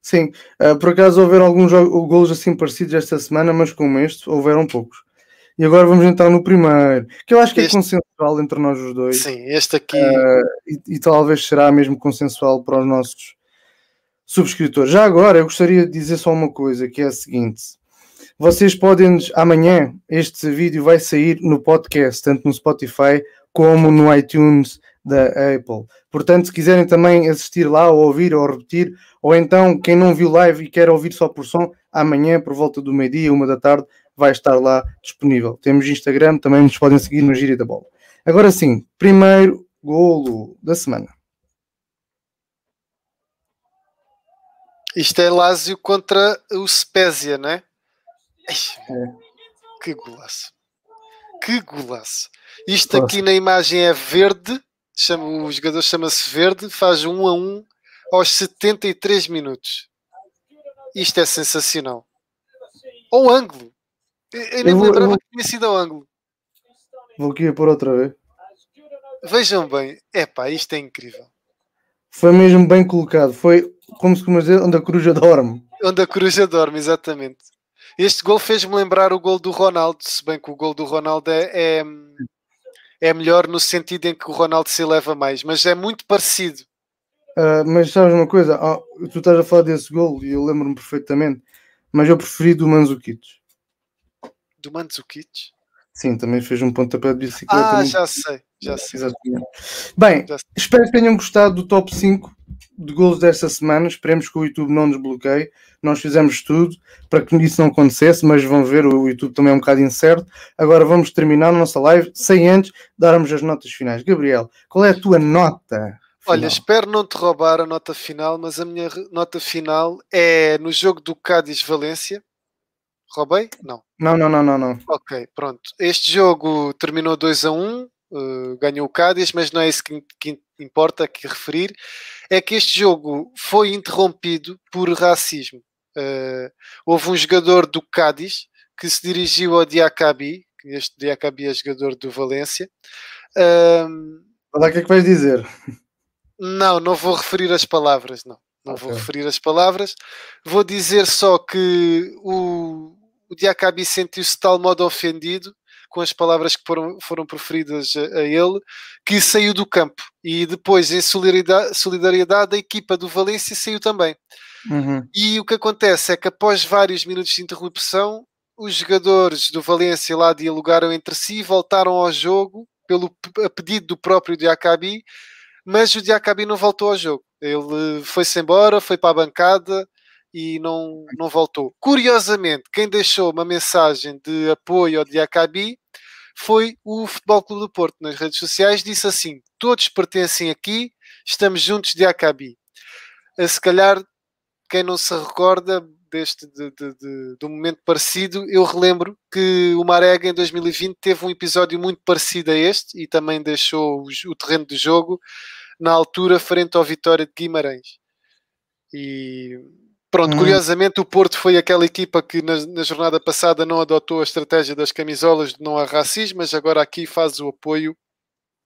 S1: Sim, uh, por acaso houveram alguns golos assim parecidos esta semana, mas como este, houveram poucos. E agora vamos entrar no primeiro, que eu acho que é este... é consensual entre nós os dois.
S2: Sim, este aqui.
S1: Uh, e, e, talvez será mesmo consensual para os nossos subscritores. Já agora, eu gostaria de dizer só uma coisa, que é a seguinte. Vocês podem, amanhã, este vídeo vai sair no podcast, tanto no Spotify como no iTunes da Apple. Portanto, se quiserem também assistir lá, ou ouvir, ou repetir, ou então quem não viu live e quer ouvir só por som, amanhã, por volta do meio-dia, uma da tarde, vai estar lá disponível. Temos Instagram, também nos podem seguir no Giro da Bola. Agora sim, primeiro golo da semana.
S2: Isto é Lásio contra o Spezia, não é? é. Que golaço! Que golaço! Isto aqui na imagem é verde, chama, o jogador chama-se Verde, faz um a um aos 73 minutos. Isto é sensacional. Ou ângulo. Eu nem me lembrava que tinha sido ao ângulo.
S1: Vou aqui por outra vez.
S2: Vejam bem, epá, isto é incrível.
S1: Foi mesmo bem colocado. Foi como se como dizer, onde a coruja dorme.
S2: Onde a coruja dorme, exatamente. Este gol fez-me lembrar o gol do Ronaldo, se bem que o gol do Ronaldo é, é, é melhor no sentido em que o Ronaldo se eleva mais, mas é muito parecido.
S1: Uh, mas sabes uma coisa? Oh, tu estás a falar desse gol e eu lembro-me perfeitamente, mas eu preferi do Manzukic.
S2: Do Manzukic?
S1: Sim, também fez um pontapé de bicicleta.
S2: Ah, já sei, já sei.
S1: Exatamente. Bem, já sei. espero que tenham gostado do top 5 de gols desta semana. Esperemos que o YouTube não nos bloqueie. Nós fizemos tudo para que isso não acontecesse, mas vão ver, o YouTube também é um bocado incerto. Agora vamos terminar a nossa live sem antes darmos as notas finais. Gabriel, qual é a tua nota? Final?
S2: Olha, espero não te roubar a nota final, mas a minha nota final é no jogo do Cádiz-Valência. Roubei? Não.
S1: Não, não, não, não, não.
S2: Ok, pronto. Este jogo terminou 2 a 1, uh, ganhou o Cádiz, mas não é isso que, que importa aqui referir. É que este jogo foi interrompido por racismo. Uh, houve um jogador do Cádiz que se dirigiu ao Diacabi, este Diacabi é jogador do Valência.
S1: Uh, Olha o que é que vais dizer.
S2: Não, não vou referir as palavras, não. Não okay. vou referir as palavras. Vou dizer só que o, o Diacabi sentiu-se de tal modo ofendido com as palavras que foram, foram proferidas a, a, ele, que saiu do campo. E depois, em solidariedade, solidariedade a equipa do Valência saiu também. Uhum. E o que acontece é que após vários minutos de interrupção, os jogadores do Valência lá dialogaram entre si e voltaram ao jogo pelo a pedido do próprio Diacabi, mas o Diacabi não voltou ao jogo. Ele foi-se embora, foi para a bancada e não, não voltou. Curiosamente, quem deixou uma mensagem de apoio ao Diacabi foi o Futebol Clube do Porto nas redes sociais. Disse assim: Todos pertencem aqui, estamos juntos, Diacabi. Se calhar, quem não se recorda deste de, de, de, de, um momento parecido, eu relembro que o Marega em 2020 teve um episódio muito parecido a este e também deixou o, terreno do jogo na altura frente ao Vitória de Guimarães. E pronto, hum. curiosamente o Porto foi aquela equipa que na, na, jornada passada não adotou a estratégia das camisolas de não há racismo, mas agora aqui faz o apoio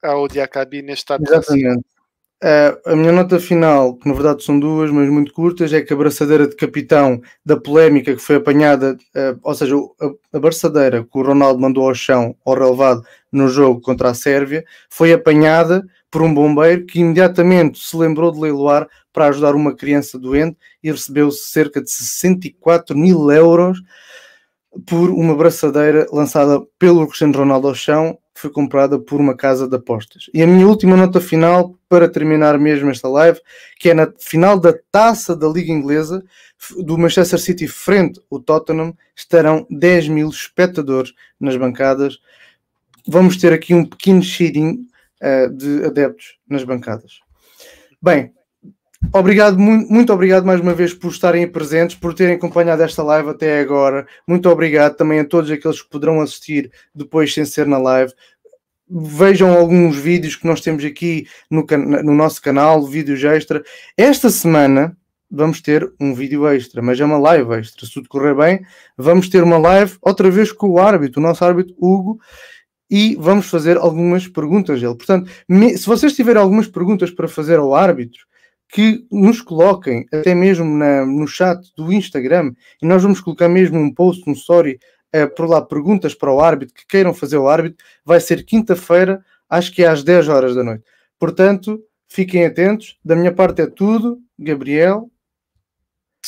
S2: ao Diacabi neste estado
S1: Exatamente. Uh, a minha nota final, que na verdade são duas, mas muito curtas, é que a braçadeira de capitão da polémica que foi apanhada, uh, ou seja, a, a braçadeira que o Ronaldo mandou ao chão, ao relevado, no jogo contra a Sérvia, foi apanhada por um bombeiro que imediatamente se lembrou de leiloar para ajudar uma criança doente e recebeu cerca de 64 mil euros por uma braçadeira lançada pelo Cristiano Ronaldo ao chão foi comprada por uma casa de apostas. E a minha última nota final, para terminar mesmo esta live, que é na final da taça da Liga Inglesa, do Manchester City frente ao Tottenham, estarão 10 mil espectadores nas bancadas. Vamos ter aqui um pequeno cheirinho uh, de adeptos nas bancadas. Bem, Obrigado, muito, muito obrigado mais uma vez por estarem presentes, por terem acompanhado esta live até agora. Muito obrigado também a todos aqueles que poderão assistir depois sem ser na live. Vejam alguns vídeos que nós temos aqui no, no nosso canal, vídeos extra. Esta semana vamos ter um vídeo extra, mas é uma live extra. Se tudo correr bem, vamos ter uma live outra vez com o árbitro, o nosso árbitro Hugo, e vamos fazer algumas perguntas a ele. Portanto, se vocês tiverem algumas perguntas para fazer ao árbitro, que nos coloquem até mesmo na, no chat do Instagram e nós vamos colocar mesmo um post, um story uh, por lá, perguntas para o árbitro que queiram fazer o árbitro. Vai ser quinta-feira, acho que é às 10 horas da noite. Portanto, fiquem atentos. Da minha parte é tudo. Gabriel,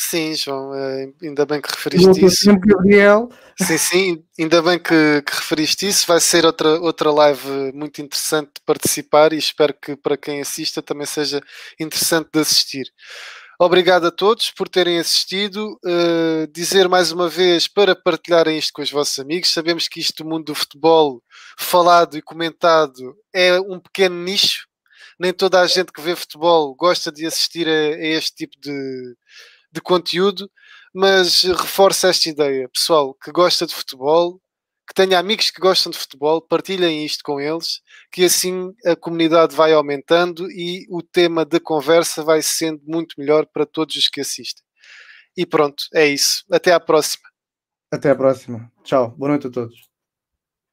S2: Sim, João, eh, ainda bem que referiste isso.
S1: Sempre, Gabriel.
S2: Sim, sim, ainda bem que, que, referiste isso. Vai ser outra, outra live muito interessante de participar e espero que para quem assista também seja interessante de assistir. Obrigado a todos por terem assistido. Uh, dizer mais uma vez para partilharem isto com os vossos amigos. Sabemos que isto do mundo do futebol falado e comentado é um pequeno nicho. Nem toda a gente que vê futebol gosta de assistir a, a este tipo de, de conteúdo, mas reforça esta ideia, pessoal que gosta de futebol, que tenha amigos que gostam de futebol, partilhem isto com eles, que assim a comunidade vai aumentando e o tema da conversa vai sendo muito melhor para todos os que assistem. E pronto, é isso. Até à próxima.
S1: Até à próxima. Tchau. Boa noite a todos.